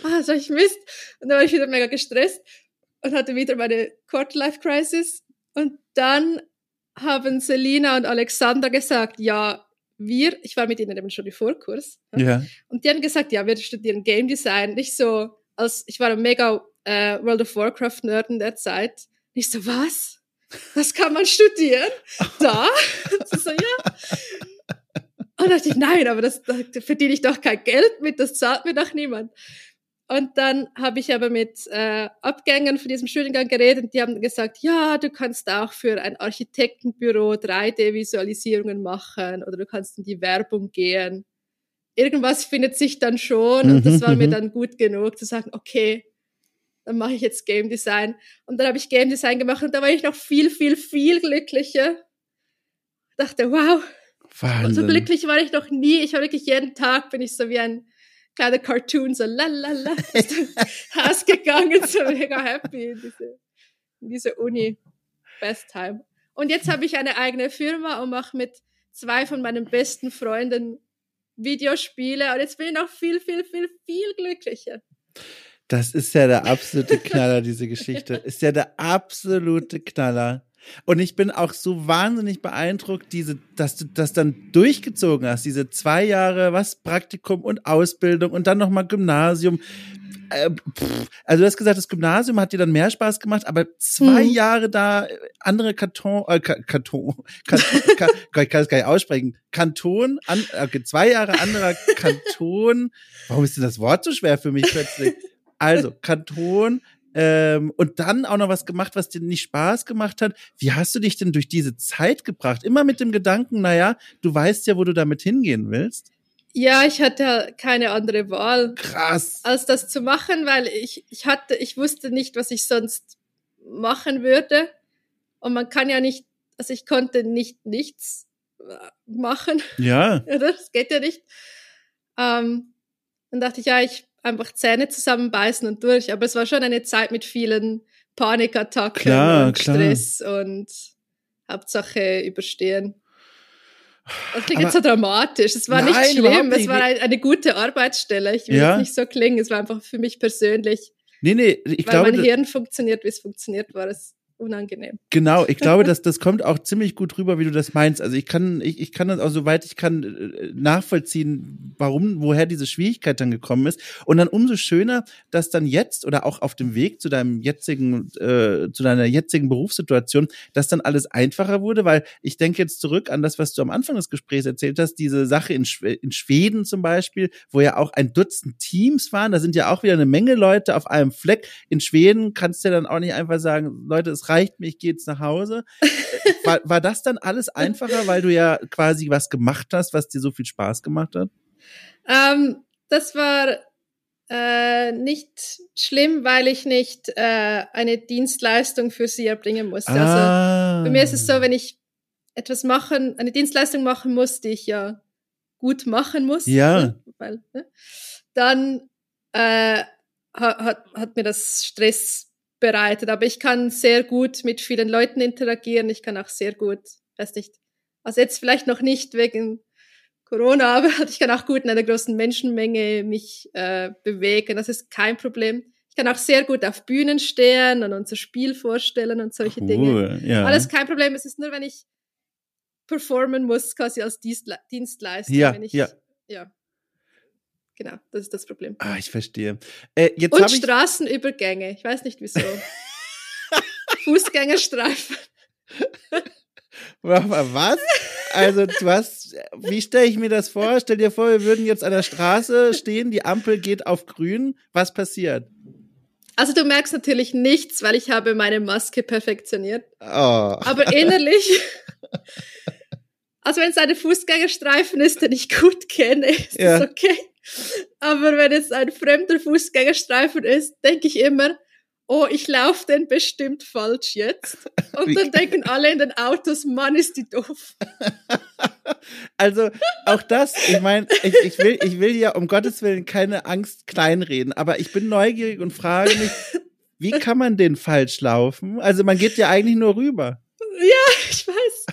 ah, sag ich Mist. Und dann war ich wieder mega gestresst und hatte wieder meine Quarter-Life-Crisis. Und dann haben Selina und Alexander gesagt, ja, wir, ich war mit ihnen eben schon im Vorkurs. Ja. Und die haben gesagt, ja, wir studieren Game Design. Nicht so, als ich war ein mega äh, World of Warcraft Nerd in der Zeit. Ich so, was? Das kann man studieren? Da? so, ja. Und dachte ich, nein, aber das, da verdiene ich doch kein Geld mit, das zahlt mir doch niemand. Und dann habe ich aber mit äh, Abgängern von diesem Studiengang geredet und die haben gesagt, ja, du kannst auch für ein Architektenbüro 3D-Visualisierungen machen oder du kannst in die Werbung gehen. Irgendwas findet sich dann schon und das war mir dann gut genug zu sagen, okay, dann mache ich jetzt Game Design. Und dann habe ich Game Design gemacht und da war ich noch viel, viel, viel glücklicher. Dachte, wow, Wahnsinn. so glücklich war ich noch nie. Ich war wirklich jeden Tag bin ich so wie ein kleiner Cartoon, so lalala, Haus gegangen, so mega happy in diese, in diese Uni. Best time. Und jetzt habe ich eine eigene Firma und mache mit zwei von meinen besten Freunden Videospiele und jetzt bin ich noch viel, viel, viel, viel glücklicher. Das ist ja der absolute Knaller, diese Geschichte. Ist ja der absolute Knaller. Und ich bin auch so wahnsinnig beeindruckt, diese, dass du das dann durchgezogen hast, diese zwei Jahre, was Praktikum und Ausbildung und dann nochmal Gymnasium. Äh, pff, also du hast gesagt, das Gymnasium hat dir dann mehr Spaß gemacht, aber zwei Hm. Jahre da äh, andere Kanton, äh, Ka- Kanton, Kanton Ka- ich kann es gar nicht aussprechen, Kanton, an, okay, zwei Jahre anderer Kanton. Warum ist denn das Wort so schwer für mich plötzlich? Also Kanton, ähm, und dann auch noch was gemacht, was dir nicht Spaß gemacht hat. Wie hast du dich denn durch diese Zeit gebracht? Immer mit dem Gedanken, naja, du weißt ja, wo du damit hingehen willst. Ja, ich hatte keine andere Wahl. Krass. als das zu machen, weil ich, ich hatte, ich wusste nicht, was ich sonst machen würde. Und man kann ja nicht, also ich konnte nicht nichts äh, machen, Ja. Das geht ja nicht. Ähm, dann dachte ich, ja, ich einfach Zähne zusammenbeißen und durch. Aber es war schon eine Zeit mit vielen Panikattacken Klar, und klar. Stress und Hauptsache überstehen. Das klingt Aber- jetzt so dramatisch. Es war Nein, nicht schlimm. nicht. Es war ein, eine gute Arbeitsstelle. Ich will Ja. jetzt nicht so klingen. Es war einfach für mich persönlich, Nee, nee, ich weil glaube, mein Hirn funktioniert, wie es funktioniert, war es unangenehm. Genau, ich glaube, dass das kommt auch ziemlich gut rüber, wie du das meinst. Also ich kann, ich, ich kann das auch soweit ich kann äh, nachvollziehen, warum, woher diese Schwierigkeit dann gekommen ist. Und dann umso schöner, dass dann jetzt oder auch auf dem Weg zu deinem jetzigen, äh, zu deiner jetzigen Berufssituation, dass dann alles einfacher wurde, weil ich denke jetzt zurück an das, was du am Anfang des Gesprächs erzählt hast, diese Sache in, Schw in Schweden zum Beispiel, wo ja auch ein Dutzend Teams waren. Da sind ja auch wieder eine Menge Leute auf einem Fleck. In Schweden kannst du ja dann auch nicht einfach sagen, Leute, es reicht mir, ich gehe jetzt nach Hause. War, war das dann alles einfacher, weil du ja quasi was gemacht hast, was dir so viel Spaß gemacht hat? Ähm, das war äh, nicht schlimm, weil ich nicht äh, eine Dienstleistung für sie erbringen musste. Also ah. bei mir ist es so, wenn ich etwas machen, eine Dienstleistung machen muss, die ich ja gut machen muss, Ja. ne, weil, ne, dann äh, hat, hat, hat mir das Stress bereitet. Aber ich kann sehr gut mit vielen Leuten interagieren. Ich kann auch sehr gut, weiß nicht, also jetzt vielleicht noch nicht wegen Corona, aber ich kann auch gut in einer großen Menschenmenge mich äh, bewegen. Das ist kein Problem. Ich kann auch sehr gut auf Bühnen stehen und unser Spiel vorstellen und solche Dinge. Cool, ja. Alles kein Problem. Es ist nur, wenn ich performen muss, quasi als Dienstle Dienstleister. Ja, wenn ich, ja. ja. Genau, das ist das Problem. Ah, ich verstehe. Äh, jetzt Und Straßenübergänge. Ich weiß nicht wieso. Fußgängerstreifen. was? Also du hast, wie stelle ich mir das vor? Stell dir vor, wir würden jetzt an der Straße stehen, die Ampel geht auf grün. Was passiert? Also du merkst natürlich nichts, weil ich habe meine Maske perfektioniert. Oh. Aber innerlich, also wenn es eine Fußgängerstreifen ist, den ich gut kenne, ist Ja. das okay. Aber wenn es ein fremder Fußgängerstreifen ist, denke ich immer, oh, ich laufe den bestimmt falsch jetzt. Und dann denken alle in den Autos, Mann, ist die doof. Also auch das, ich meine, ich, ich, will, ich will ja um Gottes Willen keine Angst kleinreden, aber ich bin neugierig und frage mich, wie kann man den falsch laufen? Also man geht ja eigentlich nur rüber. Ja, ich weiß,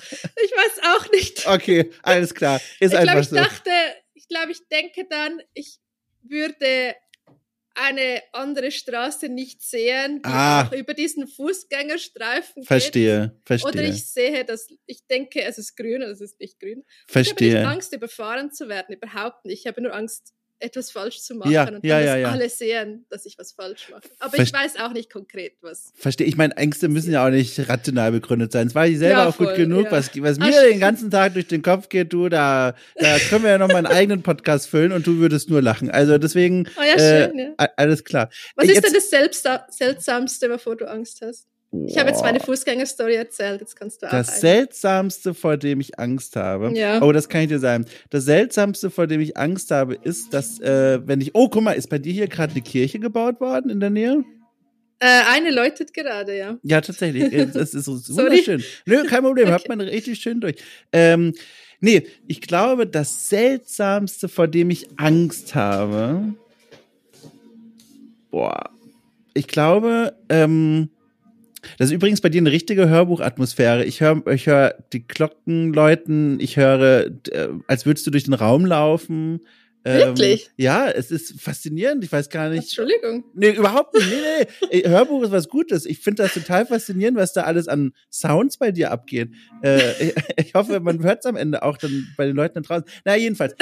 ich weiß auch nicht. Okay, alles klar. Ist ich einfach glaube, ich so. dachte, glaube, ich denke dann, ich würde eine andere Straße nicht sehen, die Ah. auch über diesen Fußgängerstreifen Verstehe, geht. verstehe, Oder ich sehe, dass ich denke, es ist grün, oder es ist nicht grün. Ich habe nicht verstehe. Angst, überfahren zu werden, überhaupt nicht. Ich habe nur Angst, etwas falsch zu machen Ja, und ja, dann, ja, ja. alle sehen, dass ich was falsch mache. Aber Verst- ich weiß auch nicht konkret, was. Verstehe. Ich meine, Ängste müssen ja auch nicht rational begründet sein. Es war ich selber Ja, auch gut voll, genug, ja. was, was Ah, mir stimmt. den ganzen Tag durch den Kopf geht, du, da, da können wir ja noch mal einen eigenen Podcast füllen und du würdest nur lachen. Also deswegen, Oh ja, äh, schön, a- alles klar. Was Jetzt- ist denn das Selbsta Seltsamste, wovor du Angst hast? Ich habe jetzt meine. Fußgängerstory erzählt, jetzt kannst du auch Das eine. Seltsamste, vor dem ich Angst habe. Ja. Oh, das kann ich dir sagen. Das Seltsamste, vor dem ich Angst habe, ist, dass, äh, wenn ich. Oh, guck mal, ist bei dir hier gerade eine Kirche gebaut worden in der Nähe? Äh, eine läutet gerade, ja. Ja, tatsächlich. Es ist wunderschön. Nö, kein Problem. Hört Okay. man richtig schön durch. Ähm, nee, ich glaube, das Seltsamste, vor dem ich Angst habe. Boah. Ich glaube, ähm, das ist übrigens bei dir eine richtige Hörbuchatmosphäre. Ich höre ich hör die Glocken läuten, ich höre, äh, als würdest du durch den Raum laufen. Ähm, Wirklich? Ja, es ist faszinierend. Ich weiß gar nicht. Entschuldigung. Nee, überhaupt nicht. Nee, nee. Ey, Hörbuch ist was Gutes. Ich finde das total faszinierend, was da alles an Sounds bei dir abgeht. Äh, ich, ich hoffe, man hört es am Ende auch dann bei den Leuten da draußen. Na, jedenfalls.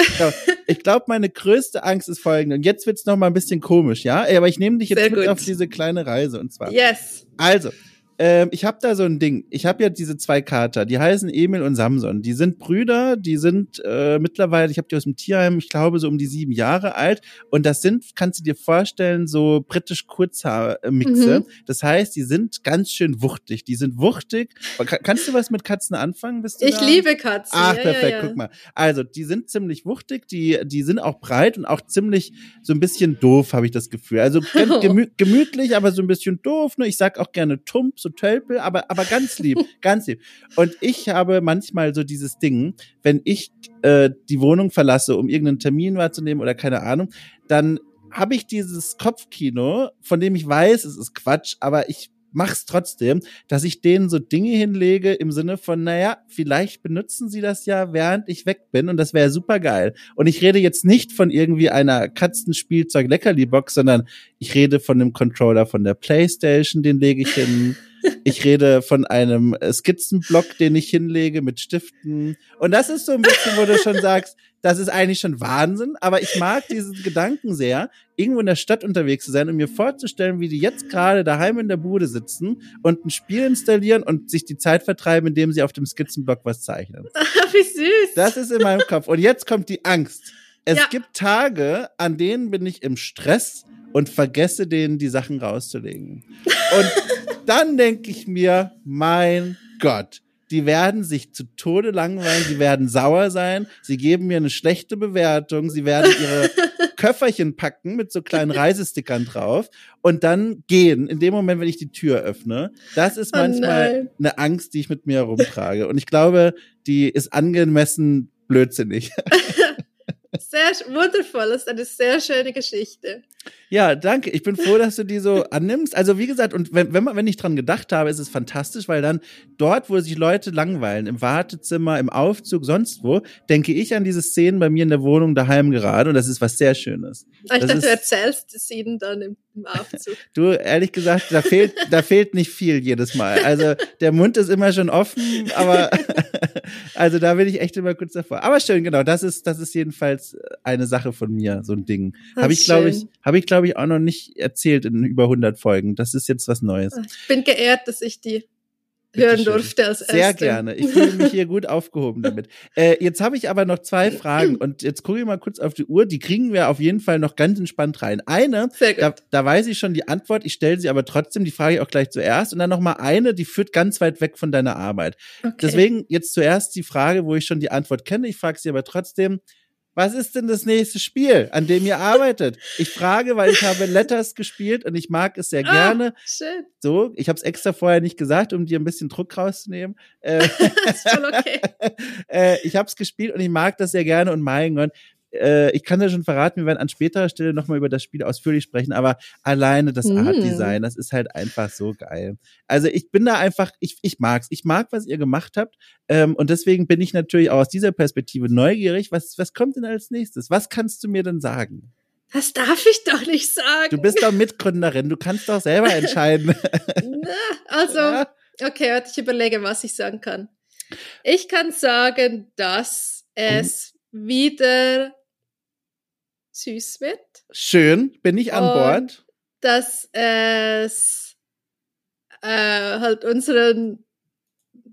Ich glaube, meine größte Angst ist folgende. Und jetzt wird's noch mal ein bisschen komisch, ja? Aber ich nehme dich jetzt Sehr mit gut. auf diese kleine Reise. Und zwar. Yes. Also, ähm, ich habe da so ein Ding. Ich habe ja diese zwei Kater, die heißen Emil und Samson. Die sind Brüder, die sind äh, mittlerweile, ich habe die aus dem Tierheim, ich glaube so um die sieben Jahre alt. Und das sind, kannst du dir vorstellen, so britisch Kurzhaarmixe. Mhm. Das heißt, die sind ganz schön wuchtig. Die sind wuchtig. Ka- Kannst du was mit Katzen anfangen? Bist du Ich da? liebe Katzen. Ach, ja, perfekt, ja, ja. guck mal. Also, die sind ziemlich wuchtig, die, die sind auch breit und auch ziemlich so ein bisschen doof, habe ich das Gefühl. Also ganz gemü gemütlich, aber so ein bisschen doof. Ne? Ich sag auch gerne Tump, so Tölpel, aber, aber ganz lieb, ganz lieb. Und ich habe manchmal so dieses Ding, wenn ich äh, die Wohnung verlasse, um irgendeinen Termin wahrzunehmen oder keine Ahnung, dann habe ich dieses Kopfkino, von dem ich weiß, es ist Quatsch, aber ich mach's trotzdem, dass ich denen so Dinge hinlege im Sinne von, naja, vielleicht benutzen sie das ja, während ich weg bin und das wäre super geil. Und ich rede jetzt nicht von irgendwie einer Katzenspielzeug-Leckerli-Box, sondern ich rede von einem Controller von der Playstation, den lege ich hin. Ich rede von einem äh, Skizzenblock, den ich hinlege mit Stiften. Und das ist so ein bisschen, wo du schon sagst, das ist eigentlich schon Wahnsinn, aber ich mag diesen Gedanken sehr, irgendwo in der Stadt unterwegs zu sein und mir vorzustellen, wie die jetzt gerade daheim in der Bude sitzen und ein Spiel installieren und sich die Zeit vertreiben, indem sie auf dem Skizzenblock was zeichnen. Wie süß. Das ist in meinem Kopf. Und jetzt kommt die Angst. Es Ja. gibt Tage, an denen bin ich im Stress und vergesse denen die Sachen rauszulegen. Und dann denke ich mir, mein Gott, die werden sich zu Tode langweilen, sie werden sauer sein, sie geben mir eine schlechte Bewertung, sie werden ihre Köfferchen packen mit so kleinen Reisestickern drauf und dann gehen, in dem Moment, wenn ich die Tür öffne. Das ist Oh manchmal nein. eine Angst, die ich mit mir herumtrage. Und ich glaube, die ist angemessen blödsinnig. Sehr wundervoll. Das ist eine sehr schöne Geschichte. Ja, danke. Ich bin froh, dass du die so annimmst. Also wie gesagt, und wenn, wenn, man, wenn ich dran gedacht habe, ist es fantastisch, weil dann dort, wo sich Leute langweilen, im Wartezimmer, im Aufzug, sonst wo, denke ich an diese Szenen bei mir in der Wohnung daheim gerade und das ist was sehr Schönes. Ah, Ich Das dachte, ist- du erzählst es ihnen dann im, im Aufzug. Du, ehrlich gesagt, da fehlt, da fehlt nicht viel jedes Mal. Also der Mund ist immer schon offen, aber also da bin ich echt immer kurz davor. Aber schön, genau, das ist, das ist jedenfalls eine Sache von mir, so ein Ding. Habe ich, glaube ich, habe ich, glaube ich, auch noch nicht erzählt in über 100 Folgen. Das ist jetzt was Neues. Ich bin geehrt, dass ich die hören schön. durfte als Sehr Erste. gerne. Ich fühle mich hier gut aufgehoben damit. Äh, jetzt habe ich aber noch zwei Fragen und jetzt gucke ich mal kurz auf die Uhr. Die kriegen wir auf jeden Fall noch ganz entspannt rein. Eine, da, da weiß ich schon die Antwort, ich stelle sie aber trotzdem, die frage ich auch gleich zuerst. Und dann noch mal eine, die führt ganz weit weg von deiner Arbeit. okay. Deswegen jetzt zuerst die Frage, wo ich schon die Antwort kenne. Ich frage sie aber trotzdem, was ist denn das nächste Spiel, an dem ihr arbeitet? Ich frage, weil ich habe Letters gespielt und ich mag es sehr Ah, gerne. schön. So, ich habe es extra vorher nicht gesagt, um dir ein bisschen Druck rauszunehmen. Äh, ist schon okay. äh, ich habe es gespielt und ich mag das sehr gerne und mein Gott, äh, ich kann ja schon verraten, wir werden an späterer Stelle nochmal über das Spiel ausführlich sprechen, aber alleine das Mm. Art-Design, das ist halt einfach so geil. Also ich bin da einfach, ich, ich mag's. Ich mag, was ihr gemacht habt ähm, und deswegen bin ich natürlich auch aus dieser Perspektive neugierig. Was, was kommt denn als nächstes? Was kannst du mir denn sagen? Das darf ich doch nicht sagen. Du bist doch Mitgründerin, du kannst doch selber entscheiden. Na, also, okay, warte, ich überlege, was ich sagen kann. Ich kann sagen, dass es wieder süß wird. Schön, bin ich an Bord. Dass es äh, halt unseren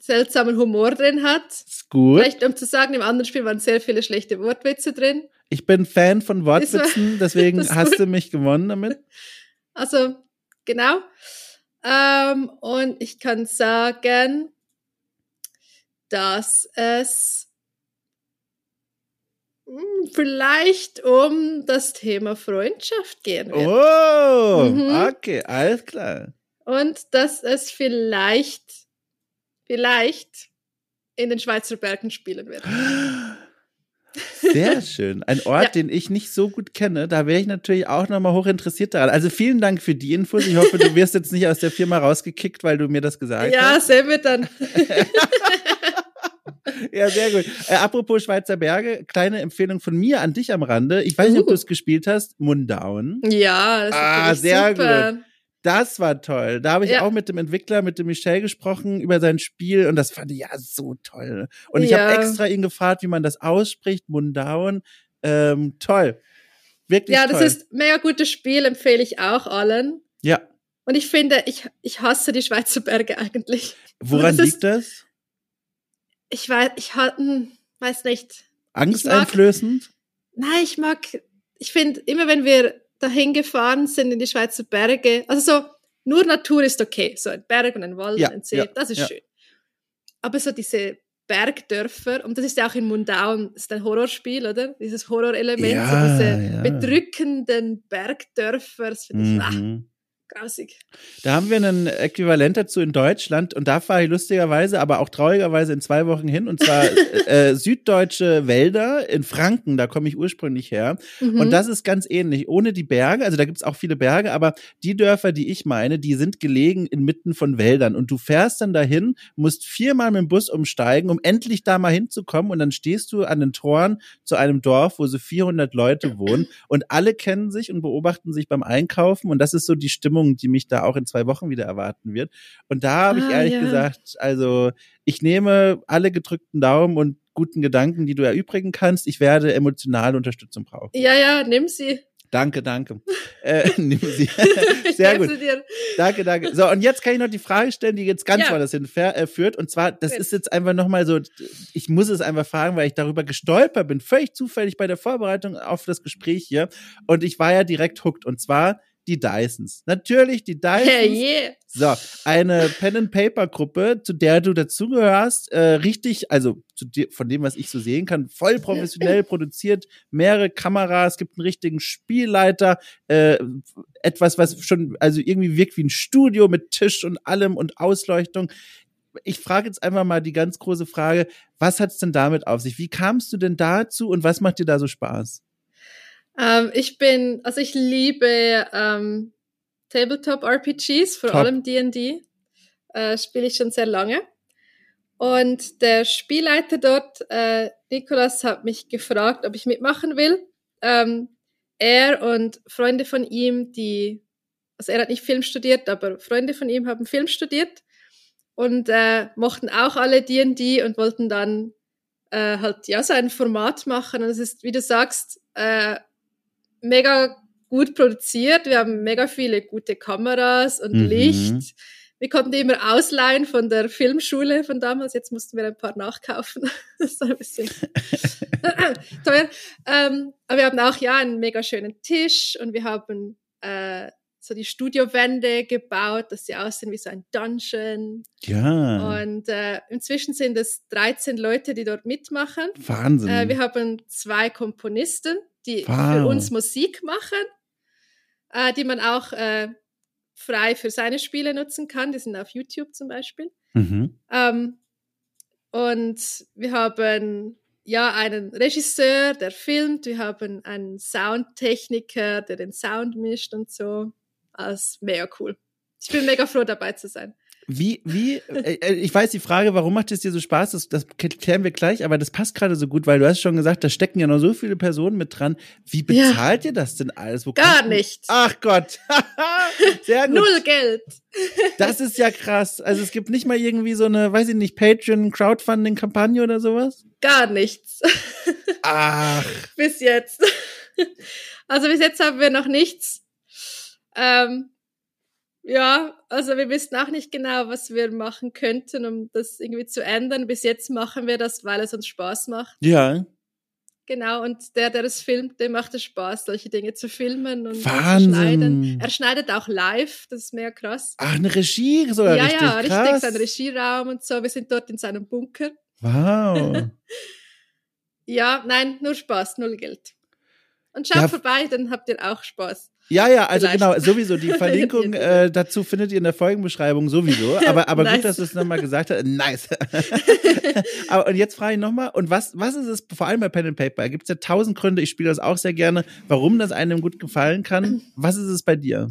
seltsamen Humor drin hat. Ist gut. Vielleicht um zu sagen, im anderen Spiel waren sehr viele schlechte Wortwitze drin. Ich bin Fan von Wortwitzen, deswegen hast gut. du mich gewonnen damit. Also, genau. Ähm, und ich kann sagen, dass es vielleicht um das Thema Freundschaft gehen wird. Oh, mhm. okay, alles klar. Und dass es vielleicht, vielleicht in den Schweizer Bergen spielen wird. Sehr schön. Ein Ort, ja. den ich nicht so gut kenne. Da wäre ich natürlich auch nochmal hoch interessiert daran. Also vielen Dank für die Infos. Ich hoffe, du wirst jetzt nicht aus der Firma rausgekickt, weil du mir das gesagt ja, hast. Ja, sehen wir dann. ja, sehr gut. Äh, apropos Schweizer Berge, kleine Empfehlung von mir an dich am Rande. Ich weiß nicht, uh. ob du es gespielt hast. Mundauen. Ja, das ist ah, sehr super. gut. Das war toll. Da habe ich ja. auch mit dem Entwickler, mit dem Michel gesprochen über sein Spiel und das fand ich ja so toll. Und ich ja. habe extra ihn gefragt, wie man das ausspricht, Mundauen. Ähm, toll. Wirklich Ja, toll. das ist ein mega gutes Spiel, empfehle ich auch allen. Ja. Und ich finde, ich, ich hasse die Schweizer Berge eigentlich. Woran das liegt ist, das? Ich weiß, ich hatten, weiß nicht. Angsteinflößend? Nein, ich mag, ich finde, immer wenn wir dahin gefahren sind in die Schweizer Berge. Also so, nur Natur ist okay. So ein Berg und ein Wald ja, und ein See, ja, das ist ja. schön. Aber so diese Bergdörfer, und das ist ja auch in Mundauen, das ist ein Horrorspiel, oder? Dieses Horrorelement, so diese bedrückenden Bergdörfer, das finde ich, mhm. Grausig. Da haben wir ein Äquivalent dazu in Deutschland und da fahre ich lustigerweise, aber auch traurigerweise in zwei Wochen hin und zwar äh, süddeutsche Wälder in Franken, da komme ich ursprünglich her. Mhm. und das ist ganz ähnlich, ohne die Berge, also da gibt's auch viele Berge, aber die Dörfer, die ich meine, die sind gelegen inmitten von Wäldern. Und du fährst dann dahin, musst viermal mit dem Bus umsteigen, um endlich da mal hinzukommen. Und dann stehst du an den Toren zu einem Dorf, wo so 400 Leute wohnen. Und alle kennen sich und beobachten sich beim Einkaufen. Und das ist so die Stimmung Stimmung, die mich da auch in zwei Wochen wieder erwarten wird. Und da habe ah, ich ehrlich ja. gesagt, also ich nehme alle gedrückten Daumen und guten Gedanken, die du erübrigen kannst. Ich werde emotionale Unterstützung brauchen. Ja, ja, nimm sie. Danke, danke. äh, nimm sie. Sehr gut. Danke, danke. So, und jetzt kann ich noch die Frage stellen, die jetzt ganz ja. woanders hinführt. Äh, und zwar, das ist jetzt einfach nochmal so, ich muss es einfach fragen, weil ich darüber gestolpert bin, völlig zufällig bei der Vorbereitung auf das Gespräch hier. Und ich war ja direkt hooked. Und zwar, die Dysons. Natürlich die Dysons. Hey, yeah. So, eine Pen-and-Paper-Gruppe, zu der du dazugehörst, äh, richtig, also dir, von dem, was ich so sehen kann, voll professionell produziert, mehrere Kameras, gibt einen richtigen Spielleiter, äh, etwas, was schon, also irgendwie wirkt wie ein Studio mit Tisch und allem und Ausleuchtung. Ich frage jetzt einfach mal die ganz große Frage, was hat's denn damit auf sich? Wie kamst du denn dazu und was macht dir da so Spaß? Ähm, ich bin, also ich liebe ähm, Tabletop-RPGs, vor Top. allem D&D. Äh, Spiele ich schon sehr lange. Und der Spielleiter dort, äh, Nikolas, hat mich gefragt, ob ich mitmachen will. Ähm, er und Freunde von ihm, die, also er hat nicht Film studiert, aber Freunde von ihm haben Film studiert und äh, mochten auch alle D&D und wollten dann äh, halt ja so ein Format machen. Und es ist, wie du sagst, äh, mega gut produziert. Wir haben mega viele gute Kameras und mhm. Licht. Wir konnten die immer ausleihen von der Filmschule von damals. Jetzt mussten wir ein paar nachkaufen. das ist ein bisschen teuer. Ähm, aber wir haben auch ja einen mega schönen Tisch und wir haben äh, so die Studiowände gebaut, dass sie aussehen wie so ein Dungeon. Ja. Und äh, inzwischen sind es 13 Leute, die dort mitmachen. Wahnsinn. Äh, wir haben zwei Komponisten die wow. für uns Musik machen, äh, die man auch äh, frei für seine Spiele nutzen kann. Die sind auf YouTube zum Beispiel. Mhm. Ähm, und wir haben ja einen Regisseur, der filmt, wir haben einen Soundtechniker, der den Sound mischt und so. Das ist mega cool. Ich bin mega froh dabei zu sein. Wie, wie, äh, äh, ich weiß die Frage, warum macht es dir so Spaß, das, das klären wir gleich, aber das passt gerade so gut, weil du hast schon gesagt, da stecken ja noch so viele Personen mit dran. Wie bezahlt ja. ihr das denn alles? Wo Gar nichts. Ach Gott. Sehr gut. Null Geld. das ist ja krass. Also es gibt nicht mal irgendwie so eine, weiß ich nicht, Patreon-Crowdfunding-Kampagne oder sowas? Gar nichts. Ach. bis jetzt. Also bis jetzt haben wir noch nichts. Ähm, ja, also wir wissen auch nicht genau, was wir machen könnten, um das irgendwie zu ändern. Bis jetzt machen wir das, weil es uns Spaß macht. Ja. Genau, und der, der es filmt, dem macht es Spaß, solche Dinge zu filmen und Wahnsinn. zu schneiden. Er schneidet auch live, das ist mehr krass. Ach, eine Regie, so ja, richtig Ja, krass. richtig, sein Regieraum und so. Wir sind dort in seinem Bunker. Wow. ja, nein, nur Spaß, null Geld. Und schaut ja. vorbei, dann habt ihr auch Spaß. Ja, ja, also Vielleicht. genau, sowieso die Verlinkung äh, dazu findet ihr in der Folgenbeschreibung sowieso. Aber, aber nice. gut, dass du es nochmal gesagt hast. Nice. aber und jetzt frage ich nochmal, und was, was ist es, vor allem bei Pen and Paper, gibt es ja tausend Gründe, ich spiele das auch sehr gerne, warum das einem gut gefallen kann. Was ist es bei dir?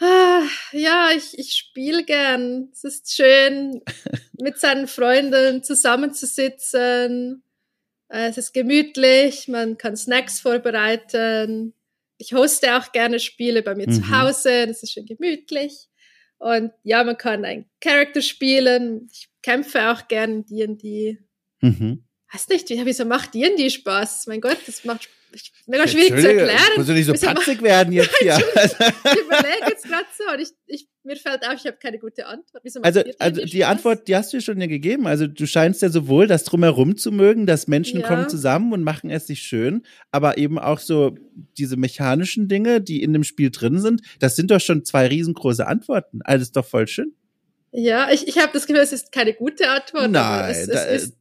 Ah, ja, ich, ich spiele gern. Es ist schön, mit seinen Freunden zusammenzusitzen. Äh, es ist gemütlich, man kann Snacks vorbereiten ich hoste auch gerne Spiele bei mir mhm. zu Hause, das ist schön gemütlich. Und ja, man kann einen Charakter spielen. Ich kämpfe auch gerne in D&D. Mhm. Weiß nicht, wieso macht D&D Spaß? Mein Gott, das macht Spaß mega schwierig zu erklären. Muss du nicht so patzig werden jetzt hier. ich überlege jetzt gerade so und ich, ich, mir fällt auf, ich habe keine gute Antwort. also also die Spaß? Antwort, die hast du schon ja gegeben. Also du scheinst ja sowohl das Drumherum zu mögen, dass Menschen ja. kommen zusammen und machen es sich schön, aber eben auch so diese mechanischen Dinge, die in dem Spiel drin sind, das sind doch schon zwei riesengroße Antworten. Alles doch voll schön. Ja, ich, ich habe das Gefühl, es ist keine gute Antwort. Nein, es, es ist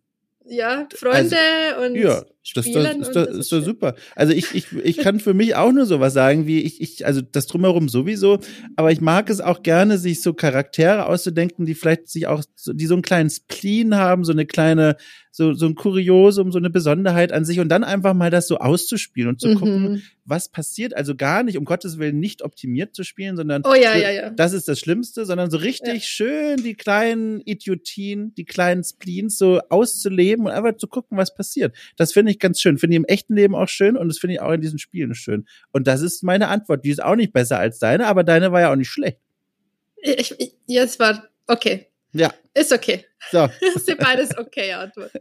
ja, Freunde also, und ja, das, das, das, das ist doch super. Also ich, ich, ich kann für mich auch nur sowas sagen, wie ich, ich, also das drumherum sowieso, aber ich mag es auch gerne, sich so Charaktere auszudenken, die vielleicht sich auch, die so einen kleinen Spleen haben, so eine kleine, so, so ein Kuriosum, so eine Besonderheit an sich und dann einfach mal das so auszuspielen und zu mhm. gucken, was passiert. Also gar nicht, um Gottes Willen, nicht optimiert zu spielen, sondern oh, ja, so, ja, ja. das ist das Schlimmste, sondern so richtig schön die kleinen Idiotien, die kleinen Spleens so auszuleben und einfach zu gucken, was passiert. Das finde ich ganz schön. Finde ich im echten Leben auch schön und das finde ich auch in diesen Spielen schön. Und das ist meine Antwort. Die ist auch nicht besser als deine, aber deine war ja auch nicht schlecht. Ich, ich, es war okay. Ja. Ist okay. So. das sind beides okay Antworten.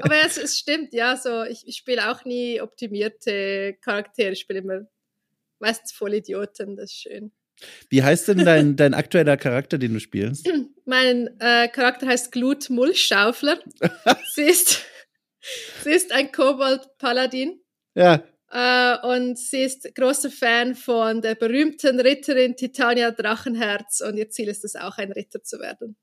Aber es, es stimmt, ja, so, ich, ich spiele auch nie optimierte Charaktere, ich spiele immer meistens Vollidioten, das ist schön. Wie heißt denn dein, dein aktueller Charakter, den du spielst? Mein äh, Charakter heißt Glut Mullschaufler. sie, ist, sie ist ein Kobold-Paladin. Ja. Uh, und sie ist großer Fan von der berühmten Ritterin Titania Drachenherz und ihr Ziel ist es auch, ein Ritter zu werden.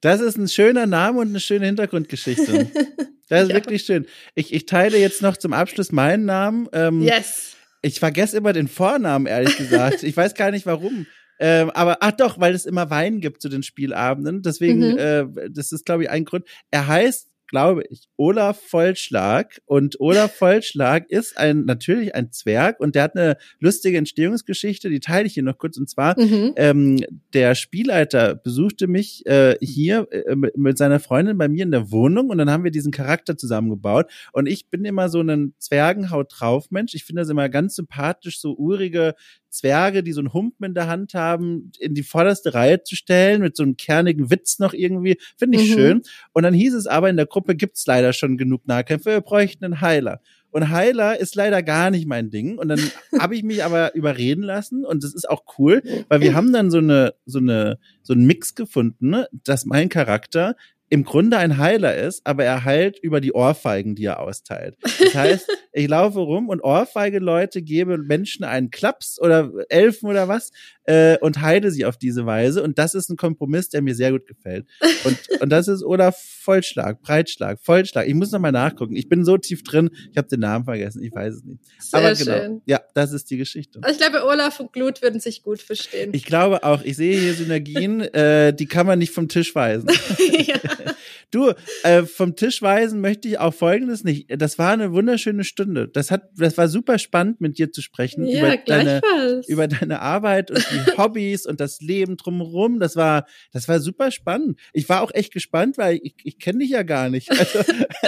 Das ist ein schöner Name und eine schöne Hintergrundgeschichte. Das ist ja. wirklich schön. Ich, ich teile jetzt noch zum Abschluss meinen Namen. Ähm, yes. Ich vergesse immer den Vornamen, ehrlich gesagt. ich weiß gar nicht warum. Ähm, aber ach doch, weil es immer Wein gibt zu den Spielabenden. Deswegen, mhm. äh, das ist, glaube ich, ein Grund. Er heißt glaube ich, Olaf Vollschlag. Und Olaf Vollschlag ist ein natürlich ein Zwerg und der hat eine lustige Entstehungsgeschichte, die teile ich hier noch kurz. Und zwar, mhm. ähm, der Spielleiter besuchte mich äh, hier äh, mit, mit seiner Freundin bei mir in der Wohnung und dann haben wir diesen Charakter zusammengebaut. Und ich bin immer so ein Zwergenhaut drauf Mensch. Ich finde das immer ganz sympathisch, so urige Zwerge, die so einen Humpen in der Hand haben, in die vorderste Reihe zu stellen, mit so einem kernigen Witz noch irgendwie, finde ich mhm. schön. Und dann hieß es aber, in der Gruppe gibt's leider schon genug Nahkämpfe, wir bräuchten einen Heiler. Und Heiler ist leider gar nicht mein Ding. Und dann habe ich mich aber überreden lassen und das ist auch cool, weil wir haben dann so eine, so eine, so einen Mix gefunden, ne, dass mein Charakter im Grunde ein Heiler ist, aber er heilt über die Ohrfeigen, die er austeilt. Das heißt, ich laufe rum und Ohrfeige Leute gebe Menschen einen Klaps oder Elfen oder was äh, und heile sie auf diese Weise. Und das ist ein Kompromiss, der mir sehr gut gefällt. Und, und das ist oder Vollschlag, Breitschlag, Vollschlag. Ich muss noch mal nachgucken. Ich bin so tief drin, ich habe den Namen vergessen, ich weiß es nicht. Sehr Aber genau, schön. ja, das ist die Geschichte. Also ich glaube, Olaf und Glut würden sich gut verstehen. Ich glaube auch, ich sehe hier Synergien, äh, die kann man nicht vom Tisch weisen. ja. Du, äh, vom Tisch weisen möchte ich auch Folgendes nicht. Das war eine wunderschöne Stunde. Das hat, das war super spannend, mit dir zu sprechen Ja, über deine, gleichfalls. über deine Arbeit und die Hobbys und das Leben drumherum. Das war, das war super spannend. Ich war auch echt gespannt, weil ich, ich kenne dich ja gar nicht. Also,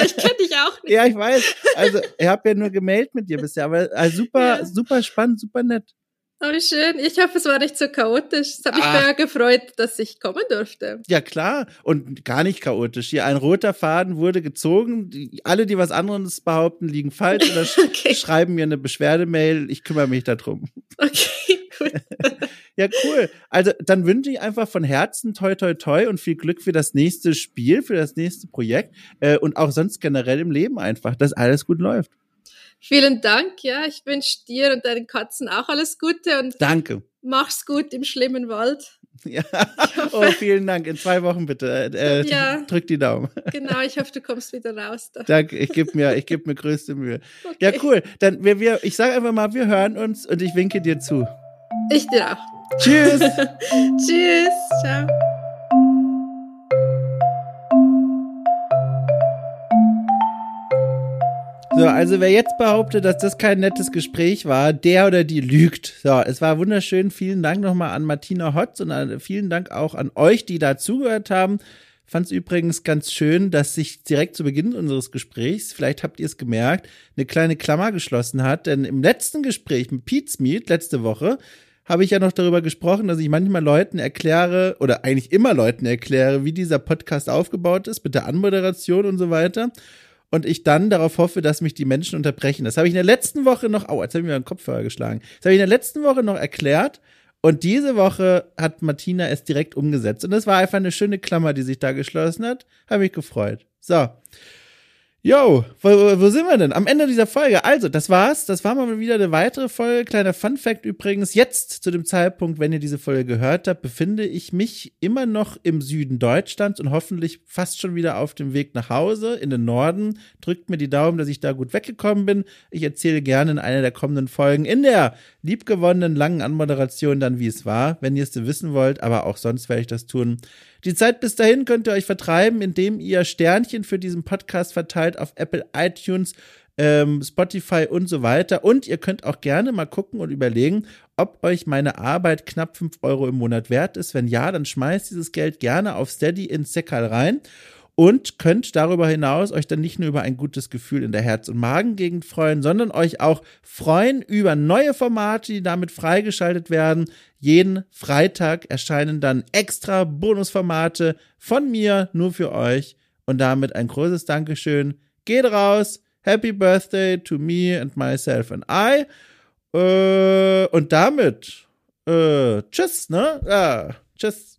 ich kenne dich auch nicht. ja, ich weiß. Also, ich habe ja nur gemeldet mit dir bisher, aber äh, super, Ja. super spannend, super nett. Wie schön. Ich hoffe, es war nicht so chaotisch. Es hat mich Ah. sehr gefreut, dass ich kommen durfte. Ja, klar. Und gar nicht chaotisch. Hier ein roter Faden wurde gezogen. Die, alle, die was anderes behaupten, liegen falsch oder sch Okay. schreiben mir eine Beschwerdemail. Ich kümmere mich darum. Okay, gut. Ja, cool. Also, dann wünsche ich einfach von Herzen toi, toi, toi und viel Glück für das nächste Spiel, für das nächste Projekt äh, und auch sonst generell im Leben einfach, dass alles gut läuft. Vielen Dank. Ja, ich wünsche dir und deinen Katzen auch alles Gute und Danke. mach's gut im schlimmen Wald. Ja. Oh, vielen Dank. In zwei Wochen bitte. Äh, äh, Ja. Drück die Daumen. Genau, ich hoffe, du kommst wieder raus. Da. Danke. Ich gebe mir, ich gebe mir größte Mühe. Okay. Ja, cool. Dann wir, wir, ich sage einfach mal, wir hören uns und ich winke dir zu. Ich dir auch. Tschüss. Tschüss. Ciao. So, also wer jetzt behauptet, dass das kein nettes Gespräch war, der oder die lügt. So, es war wunderschön. Vielen Dank nochmal an Martina Hotz und an, vielen Dank auch an euch, die da zugehört haben. Fand es übrigens ganz schön, dass sich direkt zu Beginn unseres Gesprächs, vielleicht habt ihr es gemerkt, eine kleine Klammer geschlossen hat. Denn im letzten Gespräch mit Pete's Meet letzte Woche habe ich ja noch darüber gesprochen, dass ich manchmal Leuten erkläre oder eigentlich immer Leuten erkläre, wie dieser Podcast aufgebaut ist mit der Anmoderation und so weiter. Und ich dann darauf hoffe, dass mich die Menschen unterbrechen. Das habe ich in der letzten Woche noch, au, jetzt habe ich mir den Kopfhörer geschlagen. Das habe ich in der letzten Woche noch erklärt. Und diese Woche hat Martina es direkt umgesetzt. Und das war einfach eine schöne Klammer, die sich da geschlossen hat. Habe mich gefreut. So. Yo, wo, wo sind wir denn? Am Ende dieser Folge. Also, das war's. Das war mal wieder eine weitere Folge. Kleiner Fun Fact übrigens. Jetzt, zu dem Zeitpunkt, wenn ihr diese Folge gehört habt, befinde ich mich immer noch im Süden Deutschlands und hoffentlich fast schon wieder auf dem Weg nach Hause in den Norden. Drückt mir die Daumen, dass ich da gut weggekommen bin. Ich erzähle gerne in einer der kommenden Folgen in der liebgewonnenen langen Anmoderation dann, wie es war, wenn ihr es wissen wollt. Aber auch sonst werde ich das tun. Die Zeit bis dahin könnt ihr euch vertreiben, indem ihr Sternchen für diesen Podcast verteilt auf Apple, iTunes, ähm, Spotify und so weiter. Und ihr könnt auch gerne mal gucken und überlegen, ob euch meine Arbeit knapp 5 Euro im Monat wert ist. Wenn ja, dann schmeißt dieses Geld gerne auf Steady ins Säckerl rein und könnt darüber hinaus euch dann nicht nur über ein gutes Gefühl in der Herz- und Magengegend freuen, sondern euch auch freuen über neue Formate, die damit freigeschaltet werden. Jeden Freitag erscheinen dann extra Bonusformate von mir nur für euch und damit ein großes Dankeschön. Geht raus. Happy Birthday to me and myself and I. Äh, und damit äh, tschüss, ne? Ja, tschüss.